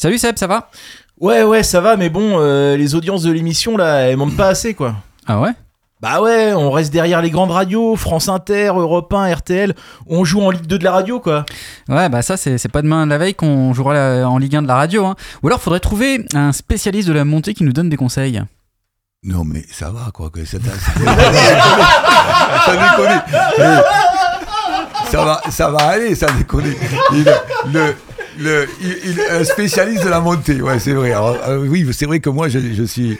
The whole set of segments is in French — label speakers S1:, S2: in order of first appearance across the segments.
S1: Salut Seb, ça va?
S2: Ouais, ouais, ça va, mais bon, euh, les audiences de l'émission, là, elles montent pas assez, quoi.
S1: Ah ouais?
S2: Bah ouais, on reste derrière les grandes radios, France Inter, Europe 1, RTL, on joue en Ligue 2 de la radio, quoi.
S1: Ouais, bah ça, c'est c'est pas demain la veille qu'on jouera la- en Ligue 1 de la radio. Hein. Ou alors, faudrait trouver un spécialiste de la montée qui nous donne des conseils.
S3: Non, mais ça va, quoi. Que ça déconne. Eh, Ça va, ça va aller, ça déconne. Le, le, il, il- un spécialiste de la montée, ouais, c'est vrai. Alors, euh, oui, c'est vrai que moi, je, je suis.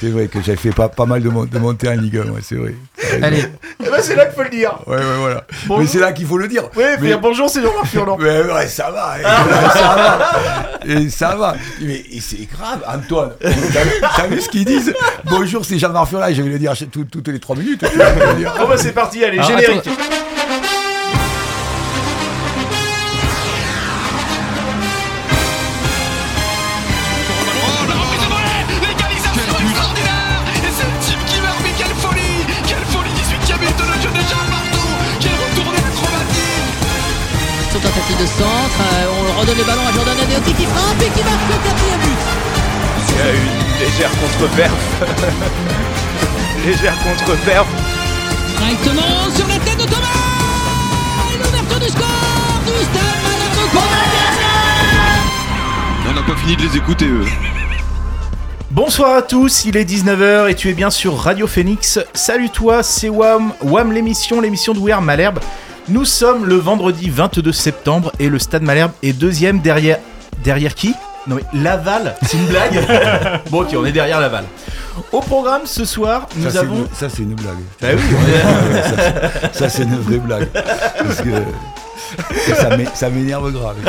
S3: C'est vrai que j'ai fait pas, pas mal de, mon- de montées en Ligue 1, ouais, c'est vrai.
S1: Allez,
S2: Eh ben, c'est là qu'il faut le dire.
S3: Ouais, ouais, voilà.
S2: Bonjour.
S3: Mais c'est là qu'il faut le dire.
S2: Ouais,
S3: mais,
S2: bonjour, c'est Jean-Marc Furlan.
S3: mais ouais, ça va, eh, ça va. Et ça va. Mais c'est grave, Antoine. T'as vu- ce qu'ils disent Bonjour, c'est Jean-Marc Furlan. Je vais le dire tout- toutes les trois minutes.
S2: Bon, bah, c'est parti, allez, générique.
S4: Redonne le ballon à Jordan Adeoti qui frappe et qui marque le quatrième but.
S2: Il y a une légère contre-perf. légère contre-perf.
S4: Directement sur la tête de Thomas Et l'ouverture du score du Stade
S5: On n'a pas fini de les écouter, eux.
S2: Bonsoir à tous, il est 19h et tu es bien sur Radio Phoenix. Salut toi, c'est Wam, Wam l'émission, l'émission de We Are Malherbe. Nous sommes le vendredi 22 septembre et le Stade Malherbe est deuxième derrière... Derrière qui? Non mais Laval, c'est une blague Bon ok, on est derrière Laval. Au programme ce soir, nous
S3: Ça,
S2: avons...
S3: une- Ça, c'est une blague.
S2: Bah oui, on est-
S3: Ah ça, c'est- ça, c'est une vraie blague. Parce que ça m'é- ça m'énerve grave.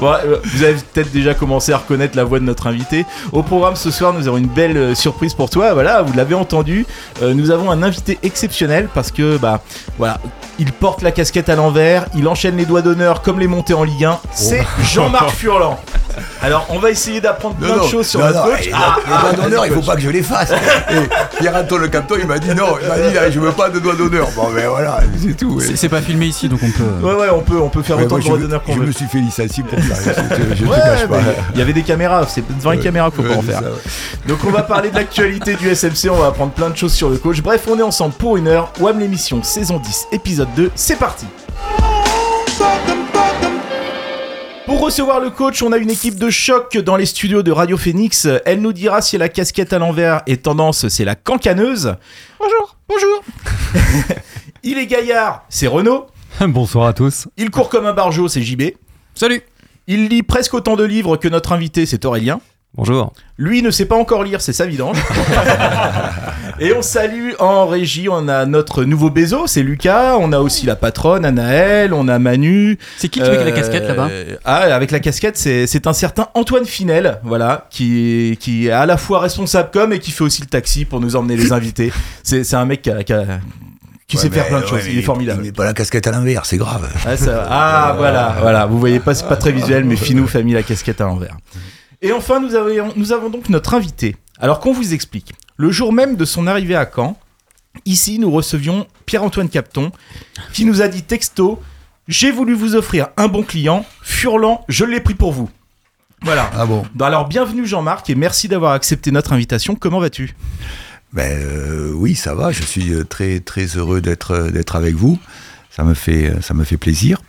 S2: Bon, euh, vous avez peut-être déjà commencé à reconnaître la voix de notre invité. Au programme ce soir, nous avons une belle euh, surprise pour toi. Voilà, vous l'avez entendu. Euh, nous avons un invité exceptionnel parce que, bah, voilà, il porte la casquette à l'envers, il enchaîne les doigts d'honneur comme les montées en Ligue 1. C'est Jean-Marc Furlan. Alors, on va essayer d'apprendre plein de choses sur
S3: non,
S2: notre
S3: non,
S2: coach.
S3: les
S2: Ah,
S3: doigts- les doigts d'honneur, il faut pas que je les fasse. Et Pierre-Antoine Le Capton, il m'a dit non, il m'a dit je veux pas de doigts d'honneur. Bon, ben voilà, c'est tout.
S1: c'est pas filmé ici, donc on peut.
S2: Ouais, ouais, on peut, on peut faire
S3: Ouais,
S2: autant
S3: moi,
S2: de
S3: je,
S2: d'honneur qu'on
S3: je
S2: veut.
S3: me suis fait licencier pour ça. Je, je, je te
S2: Ouais,
S3: cache pas.
S2: il y avait des caméras, c'est devant les caméras qu'il faut pas en faire.
S3: ça, ouais.
S2: Donc on va parler de l'actualité du SMC, on va apprendre plein de choses sur le coach. Bref, on est ensemble pour une heure. WAM l'émission, saison 10, épisode 2, c'est parti pour recevoir le coach, on a une équipe de choc dans les studios de Radio Phoenix. Elle nous dira si la casquette à l'envers est tendance, c'est la cancaneuse. Bonjour, bonjour. Il est gaillard, c'est Renaud.
S6: Bonsoir à tous.
S2: Il court comme un barjot, c'est JB.
S1: Salut
S2: Il lit presque autant de livres que notre invité, c'est Aurélien.
S6: Bonjour.
S2: Lui ne sait pas encore lire, c'est sa vidange. Et on salue en régie, on a notre nouveau Bézo, c'est Lucas. On a aussi la patronne, Anaël. On a Manu.
S1: C'est qui qui met la
S2: Euh,
S1: casquette là-bas
S2: Ah, avec la casquette, c'est c'est un certain Antoine Finel, voilà, qui est, qui est à la fois responsable com et qui fait aussi le taxi pour nous emmener les invités. C'est c'est un mec qui, a- qui, a- qui
S3: Ouais,
S2: sait faire plein de
S3: ouais,
S2: choses, il est formidable.
S3: Il met pas la casquette à l'envers, c'est grave.
S2: Ah, ça- ah, voilà, voilà. Vous voyez pas, c'est pas très visuel, mais Finou a mis la casquette à l'envers. Et enfin, nous avons, nous avons donc notre invité. Alors qu'on vous explique. Le jour même de son arrivée à Caen, ici, nous recevions Pierre-Antoine Capton, qui nous a dit texto J'ai voulu vous offrir un bon client, Furlan, je l'ai pris pour vous. Voilà.
S3: Ah bon
S2: Bon, Alors, bienvenue Jean-Marc et merci d'avoir accepté notre invitation. Comment vas-tu?
S3: Ben euh, oui, ça va. Je suis euh, très très heureux d'être euh, d'être avec vous. Ça me fait euh, ça me fait plaisir.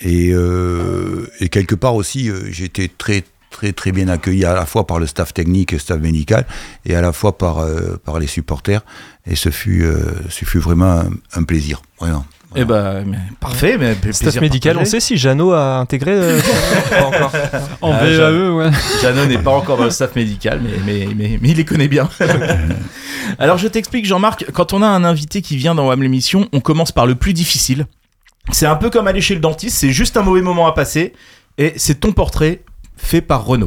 S3: Et, euh, et quelque part aussi, été très très très bien accueilli à la fois par le staff technique et le staff médical et à la fois par euh, par les supporters. Et ce fut euh, ce fut vraiment un, un plaisir, vraiment.
S2: Eh ben, mais parfait. Mais
S6: Staff médical, on sait si Jeannot a intégré euh, Pas encore. En
S2: Ah,
S6: VAE, ouais.
S2: Jeannot n'est pas encore dans le staff médical, mais, mais, mais, mais il les connaît bien. Alors je t'explique, Jean-Marc, quand on a un invité qui vient dans WAM l'émission, on commence par le plus difficile. C'est un peu comme aller chez le dentiste, c'est juste un mauvais moment à passer, et c'est ton portrait fait par.
S3: Ouais,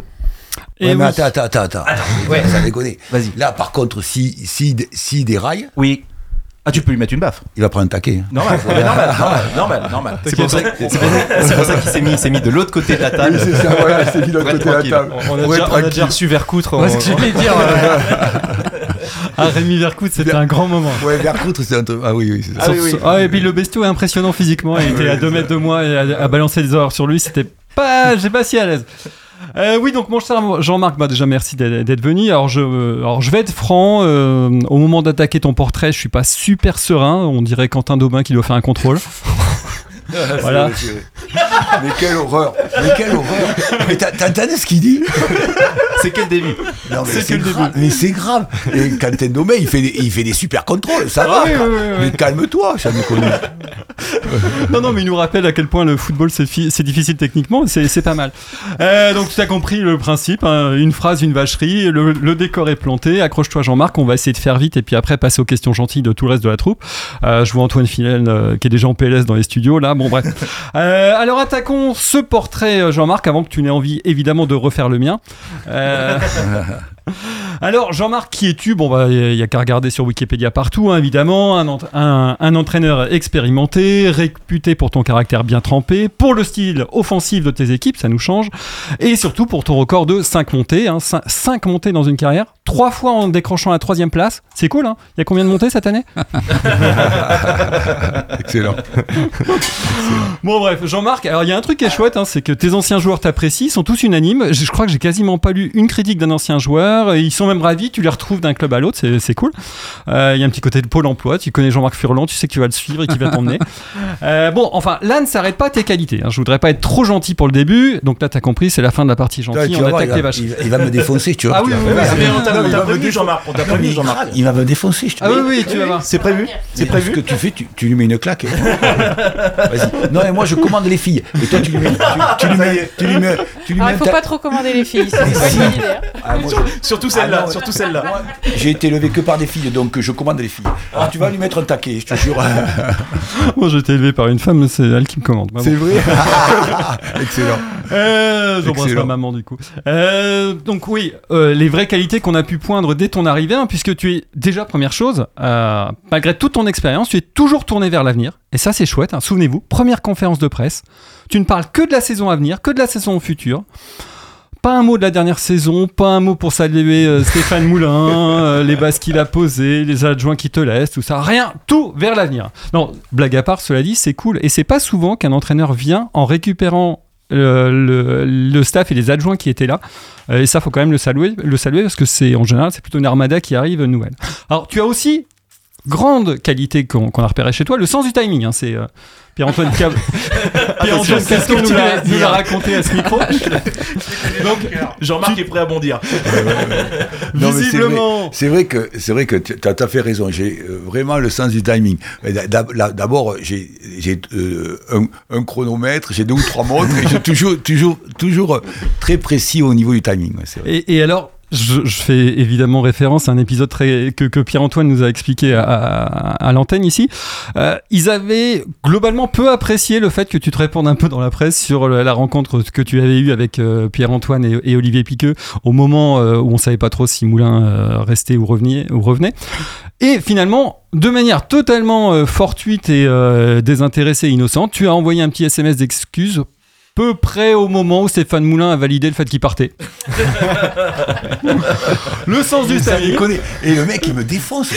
S3: mais
S6: oui.
S3: attends, attends, attends, attends.
S2: ouais.
S3: Ça déconne.
S2: Vas-y.
S3: Là, par contre, si si si déraille,
S2: Oui. Ah, tu peux lui mettre une baffe.
S3: il va prendre un taquet. hein.
S2: Normal, normal, normal, normal, normal.
S6: C'est pour ça, qu'il s'est mis, s'est mis de l'autre côté de la table.
S3: c'est ça, voilà, c'est mis de l'autre côté de la table.
S6: On, a déjà, on a déjà reçu Vercoutre.
S1: Ce que j'allais dire. Ah, Rémi Vercoute, c'était un grand moment.
S3: Ouais, Vercoutre, c'est un truc. Ah oui, oui, c'est ça.
S2: Ah oui, oui.
S1: Ah, et puis le bestiau est impressionnant physiquement. Il était à 2 mètres de moi et à, à balancer des horreurs sur lui, c'était
S7: pas, j'ai pas si à l'aise. Euh, oui, donc mon cher Jean-Marc, bah déjà merci d'être venu. Alors je, euh, alors je vais être franc, euh, au moment d'attaquer ton portrait, je suis pas super serein. On dirait Quentin Daubin qui doit faire un contrôle. Voilà.
S3: Mais quelle horreur Mais quelle horreur Mais t'as t'as entendu ce qu'il dit
S6: C'est que le début.
S3: Non, mais
S7: C'est
S3: grave. Mais c'est grave. Et Quentin Domé, il fait des, il fait des super contrôles, ça va.
S7: oui, oui, oui, oui.
S3: Mais calme-toi, ça me connaît.
S7: Non, non, mais il nous rappelle à quel point le football c'est fi- c'est difficile techniquement, c'est c'est pas mal. Euh, donc tu as compris le principe, hein, une phrase, une vacherie, le, le décor est planté, accroche-toi Jean-Marc, on va essayer de faire vite et puis après passer aux questions gentilles de tout le reste de la troupe. Euh, je vois Antoine Filel euh, qui est déjà en PLS dans les studios là, bon bref. Euh, alors attaquons ce portrait euh, Jean-Marc avant que tu n'aies envie évidemment de refaire le mien. Euh, Alors, Jean-Marc, qui es-tu? Bon, bah, il y a qu'à regarder sur Wikipédia partout, hein, évidemment. Un, ent- un- un entraîneur expérimenté, réputé pour ton caractère bien trempé, pour le style offensif de tes équipes, ça nous change, et surtout pour ton record de 5 montées. 5 montées dans une carrière, 3 fois en décrochant la troisième place. C'est cool, hein? Il y a combien de montées cette année?
S3: Excellent.
S7: Bon bref, Jean-Marc, alors il y a un truc qui est chouette, hein, c'est que tes anciens joueurs t'apprécient, ils sont tous unanimes. Je, je crois que j'ai quasiment pas lu une critique d'un ancien joueur. Et Ils sont même ravis, tu les retrouves d'un club à l'autre, c'est, c'est cool. Euh, Il y a un petit côté de pôle emploi, tu connais Jean-Marc Furlan, tu sais que tu vas le suivre et qu'il va t'emmener. Euh, bon, enfin, là ne s'arrête pas tes qualités. hein. Je voudrais pas être trop gentil pour le début, donc là t'as compris, c'est la fin de la partie gentille,
S3: tu
S7: on attaque
S3: il,
S7: les
S3: va,
S7: vaches.
S3: il va- il va me défoncer, tu vois.
S7: Ah oui, oui, oui.
S2: Jean-Marc, Jean-Marc.
S3: Il va me défoncer, je te
S7: Ah oui, oui, tu vas voir.
S2: C'est prévu C'est prévu
S3: Ce que tu fais, tu, lui mets une claque. hein. Non, mais moi je commande les filles. Et toi, tu lui mets. Tu, tu lui mets. Tu lui mets. Tu lui
S8: Alors,
S3: mets
S8: il faut
S3: ta-
S8: pas trop commander les filles, c'est pas une bonne idée. hein.
S3: Ah, moi,
S2: Surtout
S3: Ah
S2: celle-là,
S3: non,
S2: surtout celle-là.
S3: moi, J'ai été élevé que par des filles, donc je commande les filles. Alors tu vas lui mettre un taquet, je te jure.
S7: Moi j'ai été élevé par une femme, mais c'est elle qui me commande. Bah, bon.
S3: C'est vrai Excellent.
S7: Euh, J'embrasse ma maman du coup. Euh, donc oui, euh, les vraies qualités qu'on a pu poindre dès ton arrivée, hein, puisque tu es déjà première chose, euh, malgré toute ton expérience, tu es toujours tourné vers l'avenir. Et ça c'est chouette. hein. Souvenez-vous, première conférence de presse, tu ne parles que de la saison à venir, que de la saison future. Pas un mot de la dernière saison, pas un mot pour saluer euh, Stéphane Moulin, euh, les bases qu'il a posées, les adjoints qui te laissent, tout ça. Rien, tout vers l'avenir. Non, blague à part, cela dit, c'est cool. Et c'est pas souvent qu'un entraîneur vient en récupérant euh, le, le staff et les adjoints qui étaient là. Euh, et ça, faut quand même le saluer, le saluer parce que c'est en général, c'est plutôt une armada qui arrive nouvelle. Alors, tu as aussi grande qualité qu'on a repéré chez toi, le sens du timing. hein, c'est euh, Pierre-Antoine Cab- Caston nous l'a raconté à ce micro.
S2: Donc, Jean-Marc est prêt à bondir.
S3: Non, mais c'est
S7: Visiblement.
S3: vrai- C'est vrai que c'est vrai que tu as tout à fait raison. J'ai euh, vraiment le sens du timing. D'abord, j'ai euh, un, un chronomètre, j'ai deux ou trois montres, et je suis toujours toujours toujours très précis au niveau du timing. vrai.
S7: Et alors, je, fais évidemment référence à un épisode que, Pierre-Antoine nous a expliqué à, l'antenne ici. Euh, ils avaient globalement peu apprécié le fait que tu te répondes un peu dans la presse sur la, rencontre que tu avais eue avec euh, Pierre-Antoine et, Olivier Piqueux au moment euh, où on savait pas trop si Moulin restait ou revenait, ou revenait. Et finalement, de manière totalement fortuite et désintéressée et innocente, tu as envoyé un petit SMS d'excuses peu près au moment où Stéphane Moulin a validé le fait qu'il partait. le sens du timing.
S3: Et le mec, il me défonce.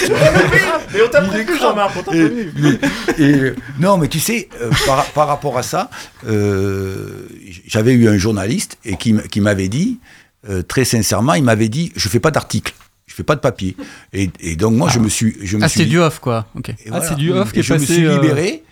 S2: Mais on t'a prévenu, Jean-Marc, on t'a
S3: Et-
S2: prévenu.
S3: et, euh, non, mais tu sais, euh, par, par rapport à ça, euh, j'avais eu un journaliste et qui, qui m'avait dit, euh, très sincèrement, il m'avait dit, je fais pas d'article, je fais pas de papier. Et, et donc moi, je me suis, je me
S1: Ah, c'est du off, quoi. Ok.
S3: et
S7: Ah, c'est du off qui
S3: Et
S7: est
S3: je me suis
S7: euh,
S3: libéré.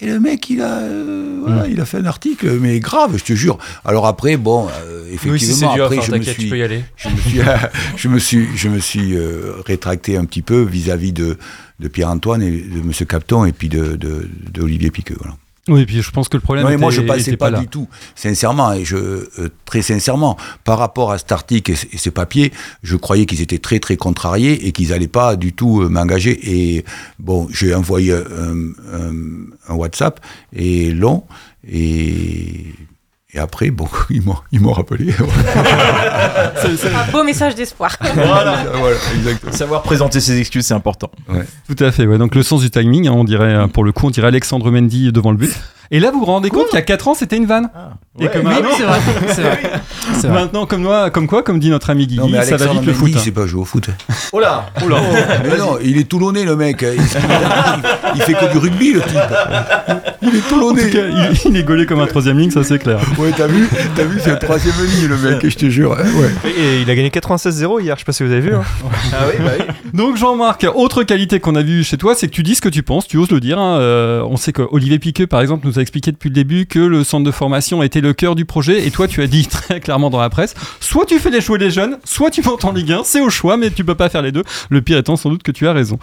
S3: Et le mec, il a, euh, voilà, il a fait un article, mais grave, je te jure. Alors après, bon, euh, effectivement,
S6: Oui, si
S3: après, je, me suis,
S6: peux y aller.
S3: je me suis, je me suis, je me suis euh, rétracté un petit peu vis-à-vis de, de Pierre-Antoine et de Monsieur Capton et puis de, de, de Olivier Piqueux. Voilà.
S7: Oui, et puis je pense que le problème
S3: Non, mais moi, je passais pas,
S7: là.
S3: du tout, sincèrement, et je, euh, très sincèrement, par rapport à cet article et, et ces papiers, je croyais qu'ils étaient très, très contrariés et qu'ils n'allaient pas du tout euh, m'engager. Et bon, j'ai envoyé un, un- un WhatsApp et long, et, et après, bon, ils m'ont, rappelé.
S8: Un beau message d'espoir.
S2: Voilà.
S3: voilà, exactement.
S2: Savoir présenter ses excuses, c'est important.
S7: Tout à fait, ouais. Donc le sens du timing, hein, on dirait, euh, pour le coup, on dirait Alexandre Mendy devant le but. Et là, vous vous rendez compte qu'il y a 4 ans, c'était une vanne. Et
S2: Ouais,
S7: que
S2: oui,
S7: maintenant,
S1: c'est vrai,
S7: maintenant comme, moi, comme quoi, comme dit notre ami Guigui,
S3: Non,
S7: ça va vite le foot. hein.
S3: il sait pas jouer au foot.
S2: Oh là
S7: Oh là.
S3: Mais non, il est toulonnais le mec. Il, il- fait que du rugby le type. Il est toulonnais.
S7: cas, il, il est gaulé comme un troisième ligne, ça c'est clair.
S3: Ouais, t'as vu, t'as vu, c'est le troisième ligne le mec, je te jure. Ouais.
S6: Et il a gagné 96-0 hier, je sais pas si vous avez vu. hein.
S2: Ah oui, bah oui.
S7: Donc Jean-Marc, autre qualité qu'on a vue chez toi, c'est que tu dis ce que tu penses, tu oses le dire. hein. Euh, on sait que Olivier Piqueux, par exemple, nous a expliqué depuis le début que le centre de formation était le cœur du projet, et toi tu as dit très clairement dans la presse, soit tu fais échouer les jeunes, soit tu montes en Ligue 1, c'est au choix, mais tu peux pas faire les deux. Le pire étant sans doute que tu as raison.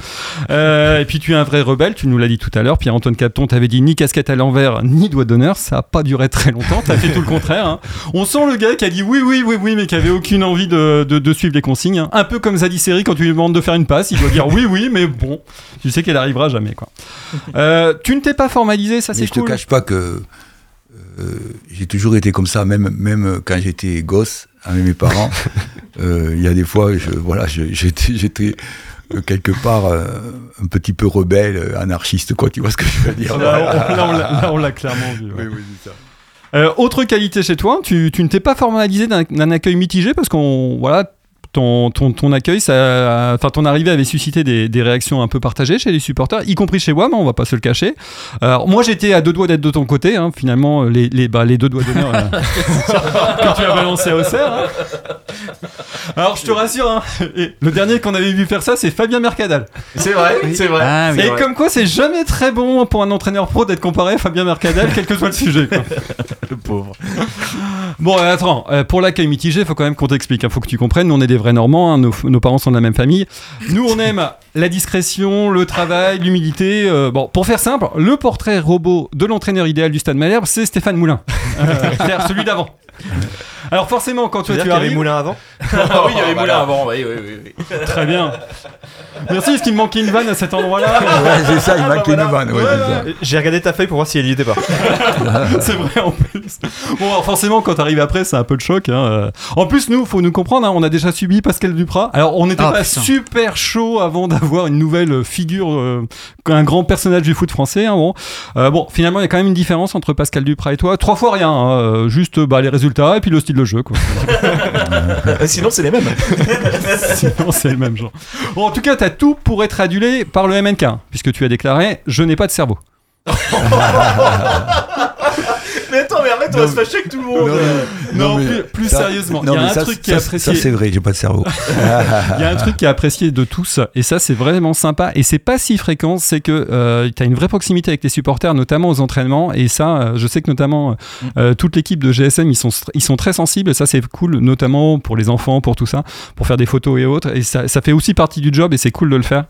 S7: Euh, et puis tu es un vrai rebelle, tu nous l'as dit tout à l'heure. Pierre-Antoine Capton t'avait dit ni casquette à l'envers, ni doigt d'honneur. Ça a pas duré très longtemps. T'as fait tout le contraire. hein. On sent le gars qui a dit oui, oui, oui, oui, mais qui avait aucune envie de, de- de suivre les consignes. hein. Un peu comme Zadie Seri quand tu lui demandes de faire une passe, il doit dire oui, oui, mais bon, tu sais qu'elle arrivera jamais quoi. Euh, tu ne t'es pas formalisé, ça c'est
S3: je te
S7: cool.
S3: cache pas que j'ai toujours été comme ça, même, même quand j'étais gosse avec mes parents. Euh, Il y a des fois, je, voilà, j'étais, euh, quelque part euh, un petit peu rebelle, euh, anarchiste, quoi. Tu vois ce que je veux dire
S7: Là, on- l'a- là, on l'a clairement vu. ouais.
S3: Oui, oui, c'est ça.
S7: Euh, autre qualité chez toi, tu, tu ne t'es pas formalisé d'un d'un accueil mitigé parce qu'on voilà ton, ton, ton accueil, ça, enfin ton arrivée avait suscité des, des réactions un peu partagées chez les supporters, y compris chez moi, mais on va pas se le cacher. Alors moi j'étais à deux doigts d'être de ton côté, hein, finalement les, les, bah, les deux doigts d'honneur euh, que tu as balancé à Auxerre. hein. Alors je te rassure, hein, et le dernier qu'on avait vu faire ça, c'est Fabien Mercadal.
S2: C'est vrai, c'est vrai.
S1: Ah oui.
S7: Et
S2: vrai.
S7: comme quoi c'est jamais très bon pour un entraîneur pro d'être comparé à Fabien Mercadal, quel que soit le sujet. quoi.
S2: Le pauvre.
S7: Bon, euh, attends, euh, pour l'accueil mitigé, il faut quand même qu'on t'explique. Il faut que tu comprennes, nous on est des vrais Normands, hein, nos, parents sont de la même famille. Nous on aime la discrétion, le travail, l'humilité. euh, bon, pour faire simple, le portrait robot de l'entraîneur idéal du Stade Malherbe, c'est Stéphane Moulin. Euh, celui d'avant. Alors forcément, quand
S6: Tu
S7: tu
S6: avait
S7: arrives...
S6: Moulin avant
S2: Ah oui, il y avait Moulin avant, oui, oui, oui. oui.
S7: Très bien. Merci, est-ce qu'il me manquait une vanne à cet endroit-là
S3: Ouais, c'est ça, il
S2: Ah, bah
S3: manque une vanne. ouais,
S7: Ouais,
S3: c'est ça.
S7: ouais.
S6: J'ai regardé ta feuille pour voir si elle y était pas.
S7: c'est vrai en plus. Bon, alors forcément, quand t'arrives après, c'est un peu de choc. hein, euh. En plus, nous, faut nous comprendre, hein, on a déjà subi Pascal Duprat. Alors, on n'était
S1: Ah,
S7: pas
S1: putain.
S7: super chaud avant d'avoir une nouvelle figure, euh, un grand personnage du foot français. hein, bon. Euh, bon, finalement, il y a quand même une différence entre Pascal Duprat et toi. Trois fois rien, hein, euh, juste bah, les résultats et puis le style de jeu. Quoi.
S2: Euh, Sinon, c'est les mêmes.
S7: Sinon, c'est le même genre. Bon, en tout cas, t'as tout pour être adulé par le MNK, puisque tu as déclaré Je n'ai pas de cerveau.
S2: Mais attends, mais arrête, on va se fâcher avec tout le monde.
S7: Non,
S3: mais
S7: plus, plus
S3: ça-
S7: sérieusement, il y a un
S3: ça,
S7: truc qui est apprécié.
S3: Ça, c'est vrai, j'ai pas de cerveau.
S7: Il y a un truc qui est apprécié de tous, et ça c'est vraiment sympa, et c'est pas si fréquent, c'est que euh, tu as une vraie proximité avec les supporters, notamment aux entraînements, et ça, euh, je sais que notamment euh, toute l'équipe de GSM, ils sont, ils sont très sensibles, et ça c'est cool, notamment pour les enfants, pour tout ça, pour faire des photos et autres, et ça, ça fait aussi partie du job, et c'est cool de le faire.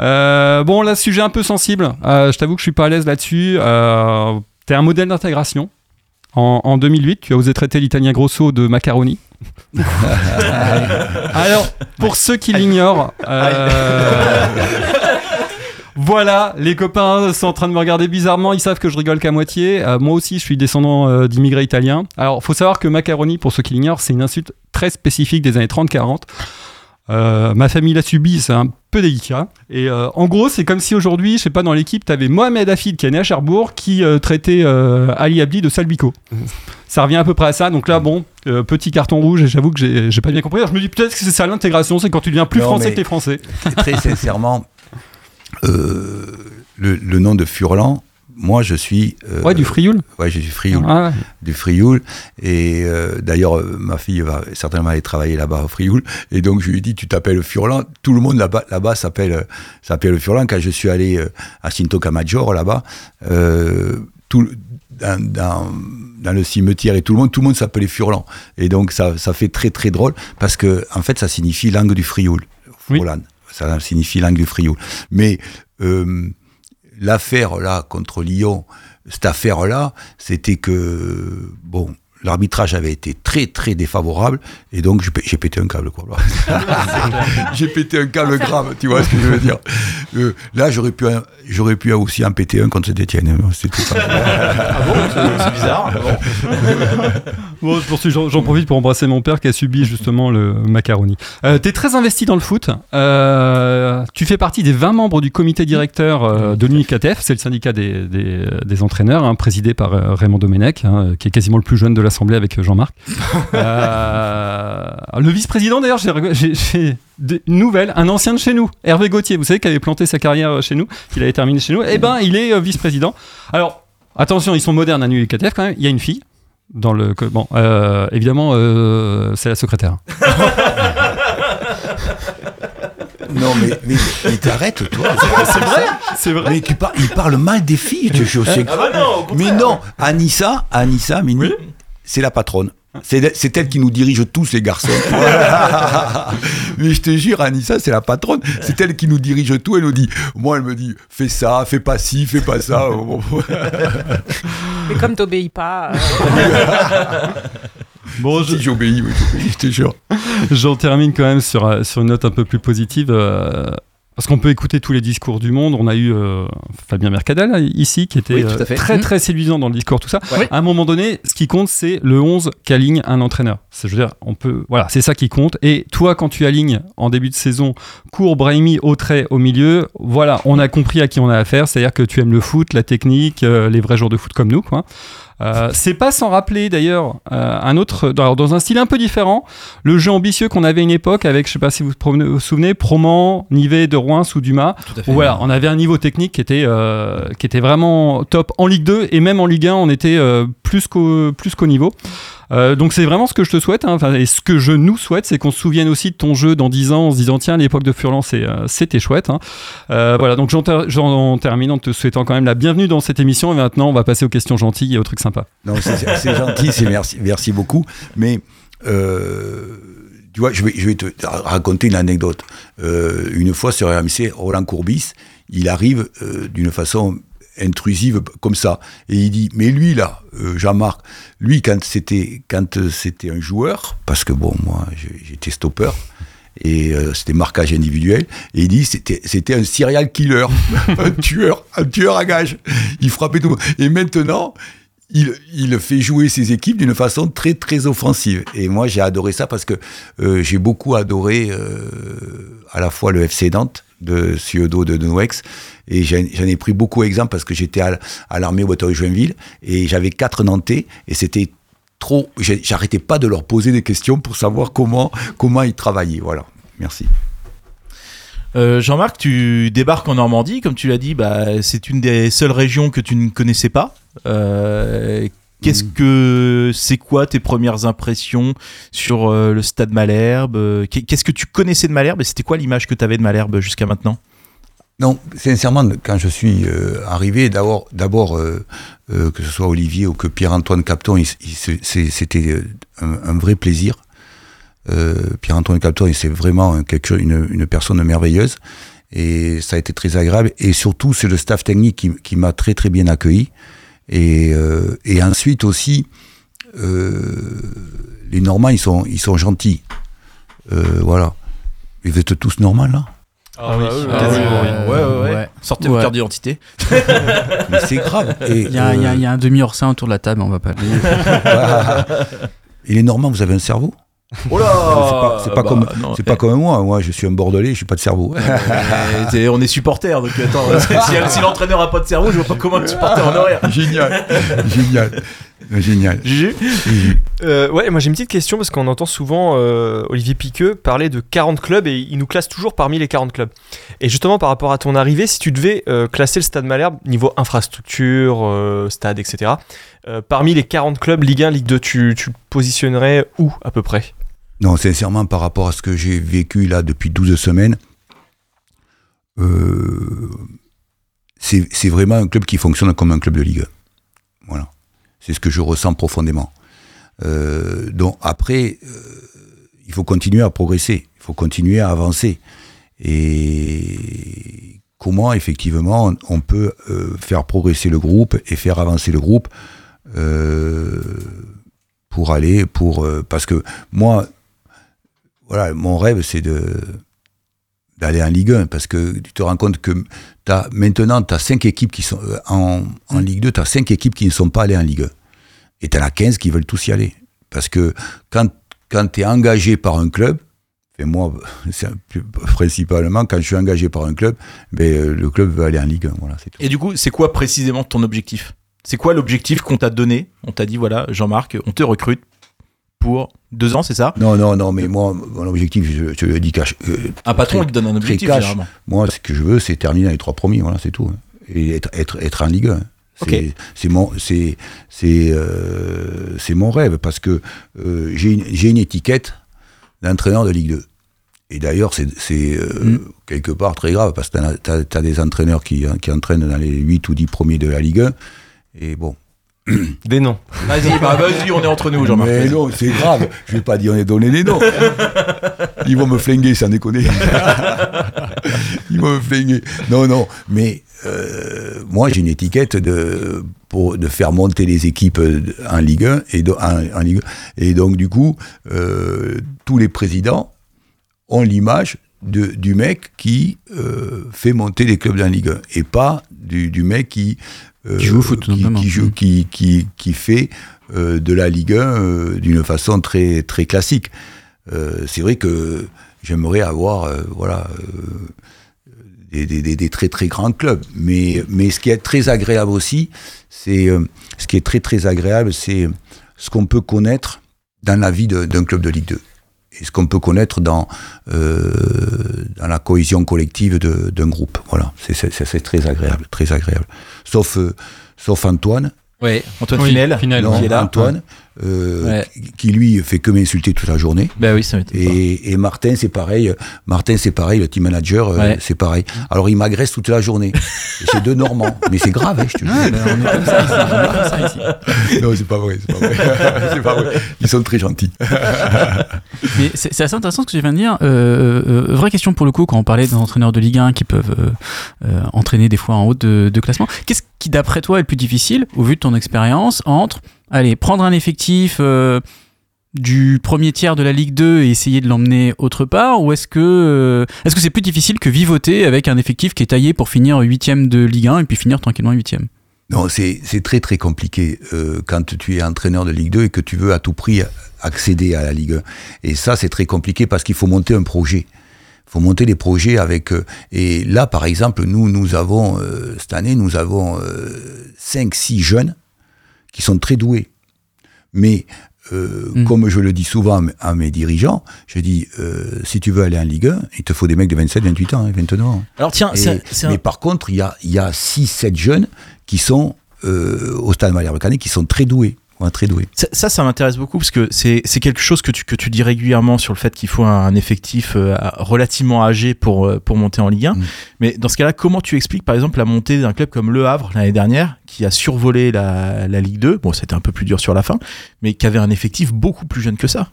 S7: Euh, bon, là, sujet un peu sensible, Euh, je t'avoue que je suis pas à l'aise là-dessus. Euh, T'es un modèle d'intégration. En, en 2008, tu as osé traiter l'italien Grosso de macaroni. Alors, pour ceux qui l'ignorent, euh, voilà, les copains sont en train de me regarder bizarrement, ils savent que je rigole qu'à moitié. Euh, moi aussi, je suis descendant euh, d'immigrés italiens. Alors, faut savoir que macaroni, pour ceux qui l'ignorent, c'est une insulte très spécifique des années 30-40. Euh, ma famille l'a subi, c'est un peu délicat. Et euh, en gros, c'est comme si aujourd'hui, je sais pas, dans l'équipe, t'avais Mohamed Hafid qui est né à Cherbourg qui euh, traitait Ali Abdi de salbico. Ça revient à peu près à ça. Donc là, bon, petit carton rouge, et j'avoue que j'ai j'ai pas bien compris. Alors, je me dis peut-être que c'est ça l'intégration, c'est quand tu deviens plus
S3: Non,
S7: français que t'es français.
S3: Très sincèrement, le, le nom de Furlan, moi je suis. euh,
S7: Ouais, du frioul.
S3: Ouais, je suis Frioul.
S7: Ah ouais.
S3: du Frioul. Et euh, d'ailleurs, euh, ma fille va certainement aller travailler là-bas au Frioul. Et donc, je lui ai dit, tu t'appelles Furlan. Tout le monde là-bas, là-bas s'appelle, s'appelle Furlan. Quand je suis allé à Cinto Camaggiore, là-bas, euh, tout, dans, dans, dans le cimetière et tout le monde, tout le monde s'appelait Furlan. Et donc, ça, ça fait très, très drôle parce que, en fait, ça signifie langue du Frioul.
S7: Oui.
S3: Furlan. Ça signifie langue du Frioul. Mais, euh, l'affaire là contre Lyon, cette affaire là, c'était que bon, l'arbitrage avait été très très défavorable et donc j'ai pé- j'ai pété un câble quoi. j'ai pété un câble grave, tu vois ce que je veux dire. Euh, là j'aurais pu j'aurais pu aussi en péter un contre Saint-Etienne. hein.
S2: Ah bon C'est- bizarre. Bon.
S7: Bon, je poursuis, j'en j'en profite pour embrasser mon père qui a subi justement le macaroni. Euh, T'es très investi dans le foot. Euh, tu fais partie des 20 membres du comité directeur euh, de l'UNICATF, c'est le syndicat des, des, des entraîneurs, hein, présidé par Raymond Domenech, hein, qui est quasiment le plus jeune de l'Assemblée avec Jean-Marc. Euh, le vice-président, d'ailleurs, j'ai une nouvelle, un ancien de chez nous, Hervé Gauthier, vous savez, qui avait planté sa carrière euh, chez nous, qu'il avait terminé chez nous. Eh ben, il est euh, vice-président. Alors, attention, ils sont modernes à l'UNICATF quand même. Il y a une fille dans le bon euh, évidemment euh, c'est la secrétaire
S3: non mais, mais, mais t'arrêtes toi.
S7: c'est vrai c'est vrai
S3: Mais tu par- il parle mal des filles, je, sais
S2: Ah bah non, au
S3: Mais non, Anissa, Anissa, Mini, c'est la patronne. C'est elle qui nous dirige tous les garçons. Mais je te jure, Anissa, c'est la patronne. C'est elle qui nous dirige tout. Elle nous dit, moi, elle me dit, fais ça, fais pas ci, fais pas ça.
S8: Mais comme t'obéis pas. euh,
S7: bon je-
S3: Si j'obéis, oui, j'obéis, je te jure.
S7: j'en termine quand même sur euh, sur une note un peu plus positive euh, parce qu'on peut écouter tous les discours du monde. On a eu euh, Fabien Mercadal là, ici qui était
S2: Oui,
S7: euh, très
S1: Mhm.
S7: très séduisant dans le discours, tout ça.
S2: Ouais.
S7: À un moment donné, ce qui compte, c'est le 11 qu'aligne un entraîneur. C'est, je veux dire, on peut, voilà, c'est ça qui compte. Et toi, quand tu alignes en début de saison Cour, Brahimi, Autrey au milieu, voilà, on a compris à qui on a affaire. C'est-à-dire que tu aimes le foot, la technique, euh, les vrais joueurs de foot comme nous, quoi. Euh, c'est pas sans rappeler d'ailleurs euh, un autre, dans, dans un style un peu différent, le jeu ambitieux qu'on avait à une époque avec, je sais pas si vous vous souvenez, Proman, Nivet, De Rouen, Dumas.
S2: Fait.
S7: Où Voilà, on avait un niveau technique qui était, euh, qui était vraiment top en Ligue 2 et même en Ligue 1, on était euh, plus qu'au plus qu'au niveau. Euh, donc c'est vraiment ce que je te souhaite, hein. Enfin, et ce que je nous souhaite, c'est qu'on se souvienne aussi de ton jeu dans 10 ans en se disant tiens, l'époque de Furlan, euh, c'était chouette. hein. Euh, voilà, donc j'en, ter- j'en termine en te souhaitant quand même la bienvenue dans cette émission et maintenant on va passer aux questions gentilles et aux trucs sympas.
S3: C'est gentil, c'est merci, merci beaucoup. Mais tu vois, je vais, je vais te raconter une anecdote. Une fois sur RMC, Roland Courbis, il arrive d'une façon intrusive comme ça. Et il dit mais lui là euh, Jean-Marc lui quand c'était quand euh, c'était un joueur parce que bon moi j'étais stopper et euh, c'était marquage individuel et il dit c'était c'était un serial killer un tueur un tueur à gage il frappait tout et maintenant il, il fait jouer ses équipes d'une façon très très offensive. Et moi j'ai adoré ça parce que j'ai beaucoup adoré à la fois le FC Nantes de Ciodo de Nouex et j'en ai pris beaucoup exemple parce que j'étais à, l'armée au bataillon Joinville et j'avais quatre Nantais et c'était trop j'arrêtais pas de leur poser des questions pour savoir comment comment ils travaillaient. Voilà. Merci.
S2: Euh, Jean-Marc, tu débarques en Normandie, comme tu l'as dit, bah, c'est une des seules régions que tu ne connaissais pas. Euh, Qu'est-ce que c'est quoi tes premières impressions sur euh, le stade Malherbe Euh, qu'est- Qu'est-ce que tu connaissais de Malherbe et c'était quoi l'image que tu avais de Malherbe jusqu'à maintenant?
S3: Non, sincèrement, quand je suis euh, arrivé, d'abord, d'abord euh, que ce soit Olivier ou que Pierre-Antoine Capton, il- il c'était un, un vrai plaisir. Pierre-Antoine Capton, c'est vraiment quelque une personne merveilleuse et ça a été très agréable. Et surtout, c'est le staff technique qui, qui m'a très très bien accueilli. Et, euh, et ensuite aussi, euh, les Normands, ils sont, ils sont gentils. Euh, voilà. Vous êtes tous normaux là
S6: Ah oui,
S1: quasiment, oui.
S2: ouais, ouais, ouais. Sortez vos cartes d'identité.
S3: Mais c'est grave. Et,
S1: Il y, a- il y a- il y a un demi-oursin autour de la table, on va pas le
S3: Voilà. Et les Normands, vous avez un cerveau?
S2: Oh là
S3: C'est pas, c'est pas
S2: Bah,
S3: comme,
S2: non,
S3: c'est pas comme moi. Moi, je suis un Bordelais, je suis pas de cerveau.
S2: euh, on est supporter, donc attends, si, si l'entraîneur a pas de cerveau, je vois pas comment un supporter en aurait.
S3: génial, génial, génial.
S2: Juju
S6: Euh, ouais, moi j'ai une petite question parce qu'on entend souvent euh, Olivier Piqueux parler de 40 clubs et il nous classe toujours parmi les 40 clubs. Et justement par rapport à ton arrivée, si tu devais euh, classer le Stade Malherbe niveau infrastructure, euh, stade, etc., euh, parmi les 40 clubs Ligue 1, Ligue 2, tu, tu le positionnerais où à peu près?
S3: Non, sincèrement, par rapport à ce que j'ai vécu là depuis 12 semaines, euh, c'est vraiment un club qui fonctionne comme un club de Ligue 1. Voilà. C'est ce que je ressens profondément. Euh, donc après, euh, il faut continuer à progresser, il faut continuer à avancer. Et comment effectivement on- on peut euh, faire progresser le groupe et faire avancer le groupe euh, pour aller, pour euh, parce que moi, voilà, mon rêve c'est de d'aller en Ligue 1 parce que tu te rends compte que as, maintenant tu as 5 équipes qui sont euh, en, en Ligue 2, tu as 5 équipes qui ne sont pas allées en Ligue 1 et tu en as 15 qui veulent tous y aller parce que quand quand tu es engagé par un club et moi, principalement quand je suis engagé par un club, ben, euh, le club veut aller en Ligue 1. Voilà, tout.
S2: Et du coup, c'est quoi précisément ton objectif? C'est quoi l'objectif qu'on t'a donné? On t'a dit, voilà, Jean-Marc, on te recrute pour deux ans, c'est ça?
S3: Non, non, non, mais moi, mon objectif, je, je le dis cash. euh,
S2: Un patron, il te donne un objectif,
S3: cash.
S2: généralement.
S3: Moi, ce que je veux, c'est terminer dans les trois premiers, voilà, c'est tout. Et être, être, être en Ligue 1. C'est mon, c'est, euh, mon rêve parce que euh, j'ai une, étiquette d'entraîneur de Ligue 2. Et d'ailleurs, c'est,
S2: Mm.
S3: quelque part très grave parce que tu as, des entraîneurs qui, qui entraînent dans les 8 ou 10 premiers de la Ligue 1. Et bon.
S6: Des noms.
S2: Vas-y, bah, vas-y, on est entre nous, Jean-Marc.
S3: Mais non, c'est grave. Je vais pas dire on est donné les noms. Ils vont me flinguer, sans déconner. Ils vont me flinguer. Non, non. Mais euh, moi, j'ai une étiquette de pour de faire monter les équipes en Ligue 1 et en, en Ligue 1. et donc du coup, euh, tous les présidents ont l'image de, du mec qui euh, fait monter les clubs dans Ligue 1 et pas du, du mec qui euh,
S1: Qui joue au foot,
S3: qui, joue, qui, qui, qui fait euh, de la Ligue 1 euh, d'une façon très très classique. Euh, c'est vrai que j'aimerais avoir euh, voilà euh, des, des- des- des très très grands clubs, mais mais ce qui est très agréable aussi, c'est euh, ce qui est très très agréable, c'est ce qu'on peut connaître dans la vie d'un club de Ligue 2 et ce qu'on peut connaître dans, euh, dans la cohésion collective de- d'un groupe. Voilà, c'est- très agréable, très agréable. Sauf, euh, sauf Antoine,
S2: Ouais, Antoine
S7: Oui,
S2: Finel,
S7: Finel,
S3: non,
S2: qui est là.
S3: Antoine, euh,
S2: Ouais.
S3: qui, lui fait que m'insulter toute la journée.
S2: Oui, ça m'étonne pas.
S3: Et, et Martin, c'est pareil. Martin, c'est pareil. Le team manager, euh, c'est pareil. Alors, il m'agresse toute la journée. C'est deux Normands. Mais c'est grave, hein, je te jure.
S1: Ouais, on est comme ça ici. On est comme ça ici.
S3: Non, c'est pas vrai. C'est pas vrai. c'est pas vrai. Ils sont très gentils.
S1: Mais c'est assez intéressant ce que tu viens de dire. Euh, euh, vraie question pour le coup, quand on parlait des entraîneurs de Ligue 1 qui peuvent euh, euh, entraîner des fois en haut de, de classement, qu'est-ce qui d'après toi est le plus difficile, au vu de ton expérience, entre allez, prendre un effectif euh, du premier tiers de la Ligue 2 et essayer de l'emmener autre part, ou est-ce que euh, est-ce que c'est plus difficile que vivoter avec un effectif qui est taillé pour finir huitième de Ligue 1 et puis finir tranquillement huitième?
S3: Non, c'est très très compliqué euh, quand tu es entraîneur de Ligue 2 et que tu veux à tout prix accéder à la Ligue 1. Et ça, c'est très compliqué parce qu'il faut monter un projet. Il faut monter des projets avec... euh, et là, par exemple, nous, nous avons, euh, cette année, nous avons 5-6 jeunes qui sont très doués. Mais euh,
S1: Mm.
S3: comme je le dis souvent à mes- dirigeants, je dis, euh, si tu veux aller en Ligue 1, il te faut des mecs de 27, 28 ans, hein, 29 ans.
S2: Alors tiens,
S3: Et-
S2: un-
S3: mais par contre, il y a, y a 6-7 jeunes qui sont euh, au stade Malherbe Canet qui sont très doués. Ouais, très doués.
S2: Ça, ça, ça m'intéresse beaucoup parce que c'est quelque chose que tu, que tu dis régulièrement sur le fait qu'il faut un, un effectif euh, relativement âgé pour, euh, pour monter en Ligue 1.
S3: Mm.
S2: Mais dans ce cas-là, comment tu expliques par exemple la montée d'un club comme Le Havre l'année dernière qui a survolé la, la Ligue 2 Bon, c'était un peu plus dur sur la fin, mais qui avait un effectif beaucoup plus jeune que ça.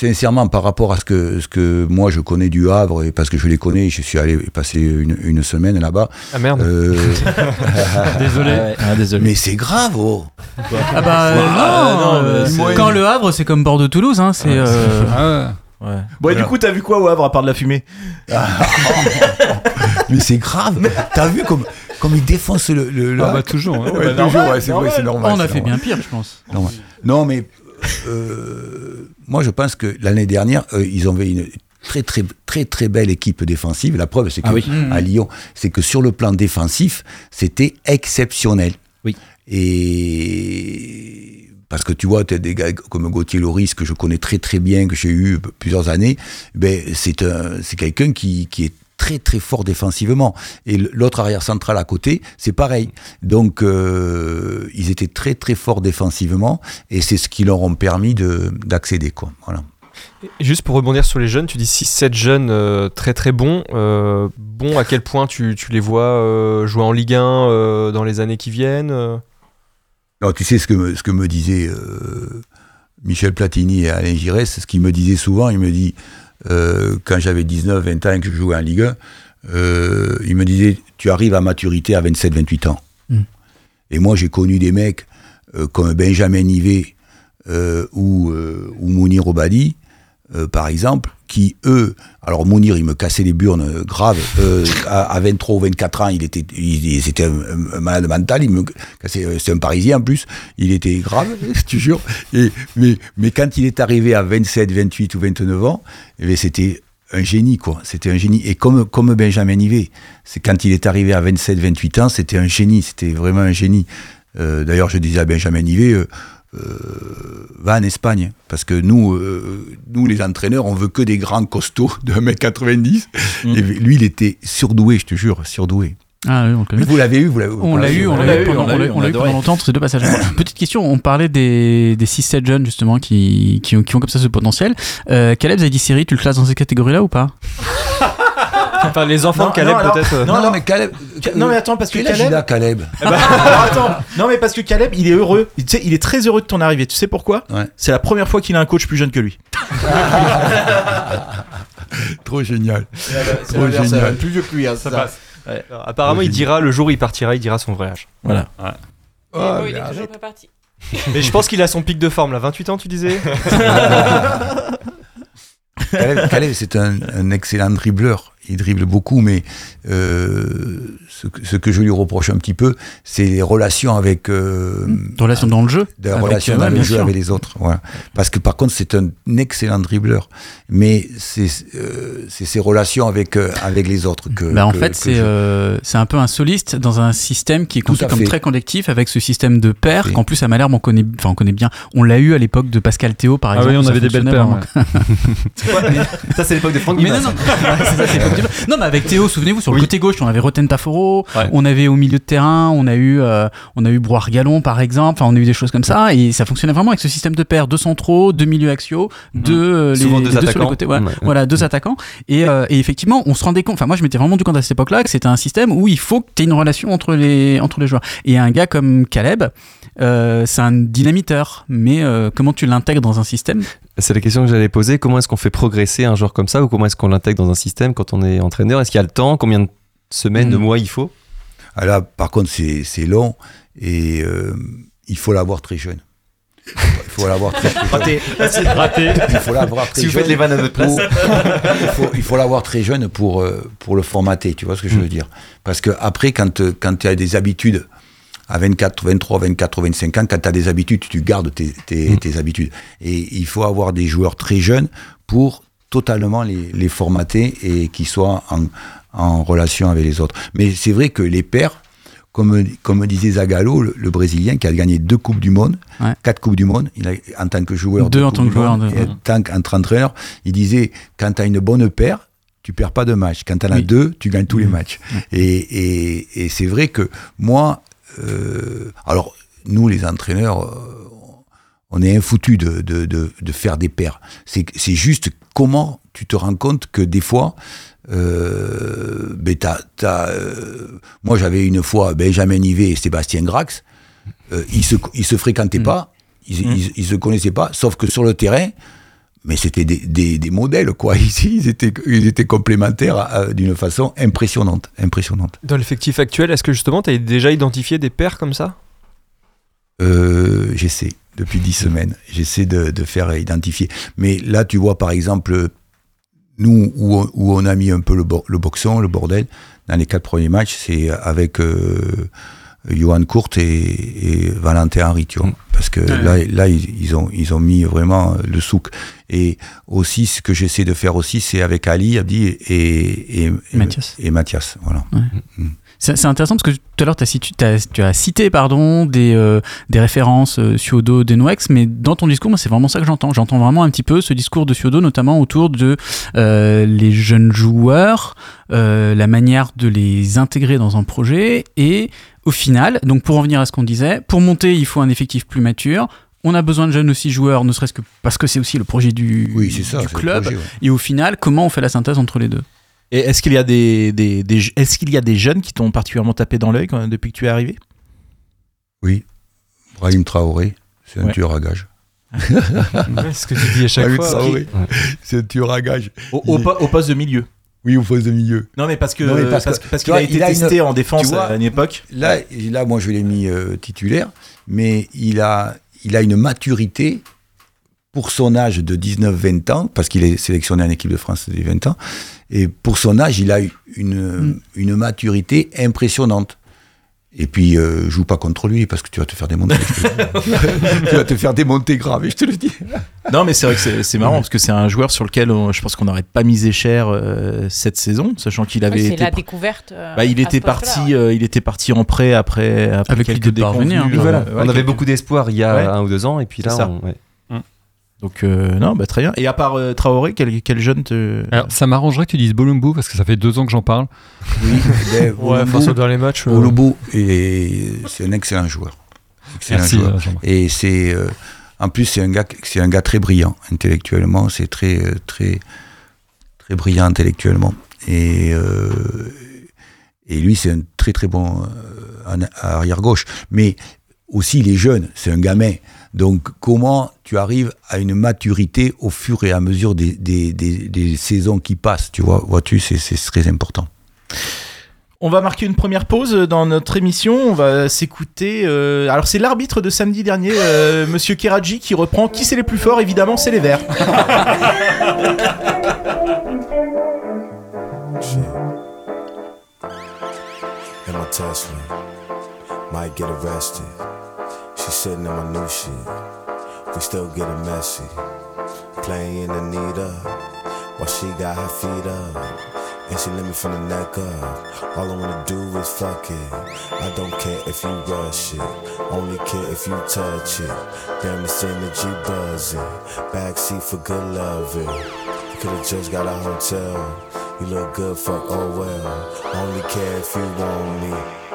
S3: Sincèrement, par rapport à ce que, ce que moi je connais du Havre, et parce que je les connais, je suis allé passer une, une semaine là-bas.
S6: Ah merde.
S3: euh,
S7: Désolé.
S2: Ah ouais, ah, désolé.
S3: mais c'est grave, oh
S1: Ah bah
S2: Ah,
S1: non, euh,
S2: c'est-
S1: quand le Havre c'est comme Bordeaux-Toulouse, hein, c'est
S2: Ouais,
S1: euh,
S7: Ah,
S2: Ouais. Bon, et du coup, t'as vu quoi au Havre à part de la fumée?
S3: Mais c'est grave T'as vu comme, comme ils défoncent le,
S7: ah bah
S3: Havre
S7: toujours. hein.
S3: Ouais,
S2: bah,
S3: toujours,
S2: normal,
S3: ouais, c'est vrai, c'est normal.
S1: on a
S3: c'est
S1: fait
S3: normal.
S1: bien pire, je pense.
S3: Normal. Non, mais euh, moi, je pense que l'année dernière, euh, ils avaient une très, très, très, très belle équipe défensive. La preuve, c'est que
S2: Ah oui.
S3: à Lyon, c'est que sur le plan défensif, c'était exceptionnel.
S2: Oui.
S3: Et parce que tu vois, tu as des gars comme Gauthier Loris, que je connais très très bien, que j'ai eu plusieurs années, ben, c'est un- c'est quelqu'un qui, qui est très très fort défensivement. Et l'autre arrière central à côté, c'est pareil. Donc euh, ils étaient très très forts défensivement et c'est ce qui leur ont permis de d'accéder quoi. Voilà.
S6: Juste pour rebondir sur les jeunes, tu dis 6-7 jeunes euh, très très bons. Euh, bon, à quel point tu, tu les vois euh, jouer en Ligue 1 euh, dans les années qui viennent
S3: Alors tu sais ce que me, ce que me disait Michel Platini et Alain Giresse, ce qu'il me disait souvent, il me dit quand j'avais 19, 20 ans et que je jouais en Ligue 1, euh, il me disait tu arrives à maturité à 27, 28 ans.
S1: Mm.
S3: Et moi j'ai connu des mecs euh, comme Benjamin Nivet, euh, ou, euh, ou Mounir Obadi, euh, par exemple, qui eux, alors Mounir, il me cassait les burnes graves. Euh, à, à 23 ou 24 ans, il était, il, c'était un, malade mental. Il me euh, c'est un Parisien en plus. Il était grave, je te jure. Mais, mais quand il est arrivé à 27, 28 ou 29 ans, eh c'était un génie, quoi. C'était un génie. Et comme, comme Benjamin Ivet, c'est quand il est arrivé à 27, 28 ans, c'était un génie. C'était vraiment un génie. Euh, D'ailleurs, je disais à Benjamin Ivet, euh, va en Espagne. Parce que nous, euh, nous, les entraîneurs, on veut que des grands costauds de 1m90. Et lui, il était surdoué, je te jure, surdoué.
S1: Ah oui, on le connaît.
S3: Vous l'avez eu, vous l'avez
S1: On l'a eu, on l'a eu
S2: eu,
S1: pendant,
S2: on l'a eu,
S1: longtemps, ces deux passages. Petite question, on parlait des, des 6-7 jeunes justement qui, qui, ont, qui ont comme ça ce potentiel. Euh, Caleb Zadisseri, tu le classes dans ces catégories-là ou pas?
S6: Enfin, les enfants
S2: Non,
S6: de Caleb, peut-être. euh,
S2: non,
S3: mais Caleb.
S2: Ca- non, mais attends, parce que Caleb-
S3: il a, Caleb
S2: alors, attends. Non, mais parce que Caleb, il est heureux. Tu sais, il est très heureux de ton arrivée. Tu sais pourquoi
S3: Ouais.
S2: C'est la première fois qu'il a un coach plus jeune que lui.
S3: Trop génial.
S2: C'est
S3: Trop génial.
S2: euh, plus vieux que lui. hein, ça.
S6: passe. Alors, apparemment, il dira le jour où il partira, il dira son vrai âge.
S2: Voilà.
S8: Mais
S3: Oh,
S8: bon, il est toujours
S3: arrête.
S8: pas parti.
S6: Mais je pense qu'il a son pic de forme là. 28 ans, tu disais
S3: Caleb, Caleb, c'est un, un excellent dribbleur. Il dribble beaucoup, mais euh, ce, que, ce que je lui reproche un petit peu, c'est les relations avec. Euh,
S1: De relation dans le jeu?
S3: de la
S1: Avec,
S3: relation
S1: euh,
S3: dans le jeu
S1: sûr.
S3: avec les autres. Voilà. Parce que par contre, c'est un excellent dribbleur. Mais c'est euh, ses relations avec, euh, avec les autres que.
S1: Bah, en
S3: que-
S1: fait, c'est
S3: je-
S1: euh, c'est un peu un soliste dans un système qui est conçu comme
S3: fait.
S1: très collectif avec ce système de paires qu'en plus à Malherbe on connaît, enfin on connaît bien. On l'a eu à l'époque de Pascal Théo par
S7: Ah
S1: exemple.
S7: oui, on avait des belles paires. ouais.
S9: Ça, c'est l'époque de Franck
S1: Mais non, non, Non, mais avec Théo, souvenez-vous, sur le
S7: Oui.
S1: côté gauche, on avait Roten Taforo,
S7: Ouais.
S1: on avait au milieu de terrain, on a eu, euh, on a eu Brouard Gallon, par exemple, enfin, on a eu des choses comme ça, et ça fonctionnait vraiment avec ce système de paires, deux centraux, deux milieux axiaux, deux, euh, les,
S9: Souvent
S1: les
S9: deux
S1: deux sur les
S9: attaquants.
S1: côtés, ouais.
S9: Ouais.
S1: Voilà, deux attaquants. Et, euh, et effectivement, on se rendait compte, enfin, moi, je m'étais vraiment rendu compte à cette époque-là que c'était un système où il faut que tu aies une relation entre les, entre les joueurs. Et un gars comme Caleb, euh, c'est un dynamiteur, mais euh, comment tu l'intègres dans un système
S9: C'est la question que j'allais poser. Comment est-ce qu'on fait progresser un joueur comme ça ou comment est-ce qu'on l'intègre dans un système quand on est entraîneur? Est-ce qu'il y a le temps? Combien de semaines, de
S1: Mhm.
S9: mois il faut?
S3: Ah là, par contre, c'est c'est long et euh, il faut l'avoir très jeune. Il faut l'avoir très, très jeune.
S7: Raté.
S3: Il faut l'avoir très
S9: Si vous
S3: jeune.
S9: faites les vannes à votre place.
S3: pour- il faut, il faut l'avoir très jeune pour, euh, pour le formater, tu vois ce que je veux dire? Parce que après, quand, quand tu as des habitudes à 24, 23, 24, 25 ans, quand tu as des habitudes, tu gardes tes, tes, tes habitudes. Et il faut avoir des joueurs très jeunes pour totalement les, les formater et qu'ils soient en, en relation avec les autres. Mais c'est vrai que les pères, comme, comme disait Zagallo, le, le Brésilien, qui a gagné deux Coupes du Monde,
S1: Ouais.
S3: quatre Coupes du Monde, il a, en tant que joueur.
S1: Deux
S3: de
S1: en tant que joueur,
S3: Monde
S1: de-
S3: et en tant qu'entraîneur, il disait quand tu as une bonne paire, tu perds pas de match. Quand tu en as
S1: Oui.
S3: deux, tu gagnes tous les
S1: Mhm.
S3: matchs. Et, et, et c'est vrai que moi, euh, alors nous les entraîneurs, euh, on est infoutus de, de, de, de faire des paires. C'est juste comment tu te rends compte que des fois, euh, ben euh, moi j'avais une fois Benjamin Nivet et Sébastien Grax, euh, ils, se, ils se fréquentaient
S1: Mm.
S3: pas, ils, ils, ils se connaissaient pas, sauf que sur le terrain, mais c'était des, des, des modèles quoi. Ici, ils étaient, ils étaient complémentaires euh, d'une façon impressionnante, impressionnante.
S6: Dans l'effectif actuel, est-ce que justement tu as déjà identifié des paires comme ça?
S3: Euh, j'essaie depuis dix semaines, j'essaie de, de faire identifier. Mais là, tu vois par exemple, nous où on, où on a mis un peu le, bo- le boxon, le bordel, dans les quatre premiers matchs, c'est avec euh, Johan Kurt et, et Valentin Henry, tu vois.
S9: Mm.
S3: Parce que
S1: Ouais.
S3: là, là ils, ils ont, ils ont mis vraiment le souk. Et aussi, ce que j'essaie de faire aussi, c'est avec Ali, Abdi et, et,
S1: Mathias.
S3: et Mathias. Voilà.
S1: C'est c'est intéressant parce que tout à l'heure, tu as, cité- pardon, des, euh, des références euh, Denoex, mais dans ton discours, moi, c'est vraiment ça que j'entends. J'entends vraiment un petit peu ce discours de Suodo, notamment autour de euh, les jeunes joueurs, euh, la manière de les intégrer dans un projet, et au final, donc pour revenir à ce qu'on disait, pour monter, il faut un effectif plus mature. On a besoin de jeunes aussi joueurs, ne serait-ce que parce que c'est aussi le projet du,
S3: Oui, ça.
S1: club.
S3: projet, ouais.
S1: Et au final, comment on fait la synthèse entre les deux?
S2: Et est-ce qu'il y a des, des, des- est-ce qu'il y a des jeunes qui t'ont particulièrement tapé dans l'œil depuis que tu es arrivé?
S3: Oui. Brahim Traoré, c'est un
S2: Ouais.
S3: tueur à gage.
S6: C'est ce que tu dis à chaque
S3: Brahim
S6: fois.
S3: Traoré, c'est un tueur à gage.
S2: au, au
S3: Il-
S2: au poste de milieu
S3: Oui, au poste de milieu.
S2: Non mais parce que
S3: Non, mais parce
S2: qu'il a été
S3: il a une-
S2: testé en défense
S3: vois,
S2: à une époque.
S3: Là, là moi, je l'ai mis euh, titulaire, mais il a, il a une maturité pour son âge de 19-20 ans, parce qu'il est sélectionné en équipe de France des 20 ans, et pour son âge, il a eu une, une maturité impressionnante. Et puis, euh, joue pas contre lui, parce que tu vas te faire démonter. tu vas te faire démonter grave, et je te le dis.
S2: Non, mais c'est vrai que c'est- marrant parce que c'est un joueur sur lequel on- je pense qu'on n'aurait pas misé cher euh, cette saison, sachant qu'il avait
S8: c'est
S2: été.
S8: la découverte. euh,
S2: Bah, il était parti,
S8: ouais.
S2: euh, il était parti en prêt après, après
S1: Avec
S2: quelques
S1: de parvenir, hein.
S2: euh,
S9: Voilà.
S2: ouais,
S9: on avait
S2: quelques-
S9: beaucoup d'espoir il y a
S2: Ouais.
S9: un ou deux ans, et puis là,
S2: C'est ça.
S9: on- ouais.
S2: Donc euh, non, bah très bien. Et à part euh, Traoré, quel, quel jeune te...
S7: Alors, ça m'arrangerait que tu dises Bolumbu parce que ça fait deux ans que j'en parle.
S3: Oui, ben,
S6: Ouais, face au dernier match. euh,
S3: et c'est un excellent joueur. Excellent
S7: Merci.
S3: joueur.
S7: euh.
S3: Et c'est euh, en plus c'est un gars c'est un gars très brillant intellectuellement, c'est très très très brillant intellectuellement et euh, et lui c'est un très très bon euh, en- arrière gauche, mais aussi il est jeune, c'est un gamin. Donc comment tu arrives à une maturité au fur et à mesure des, des, des, des saisons qui passent, tu vois, vois-tu, c'est c'est très important.
S2: On va marquer une première pause dans notre émission. On va s'écouter. euh, Alors c'est l'arbitre de samedi dernier, euh, Monsieur Keradji, qui reprend. Qui c'est les plus forts Évidemment, c'est les Verts.
S10: Might get arrested. She sitting in my new shit. We still getting messy. Playing Anita while she got her feet up. And she let me from the neck up. All I wanna do is fuck it. I don't care if you rush it. Only care if you touch it. Damn, this energy buzzing. Backseat for good loving. You could've just got a hotel. You look good, fuck, oh well. Only care if you want me.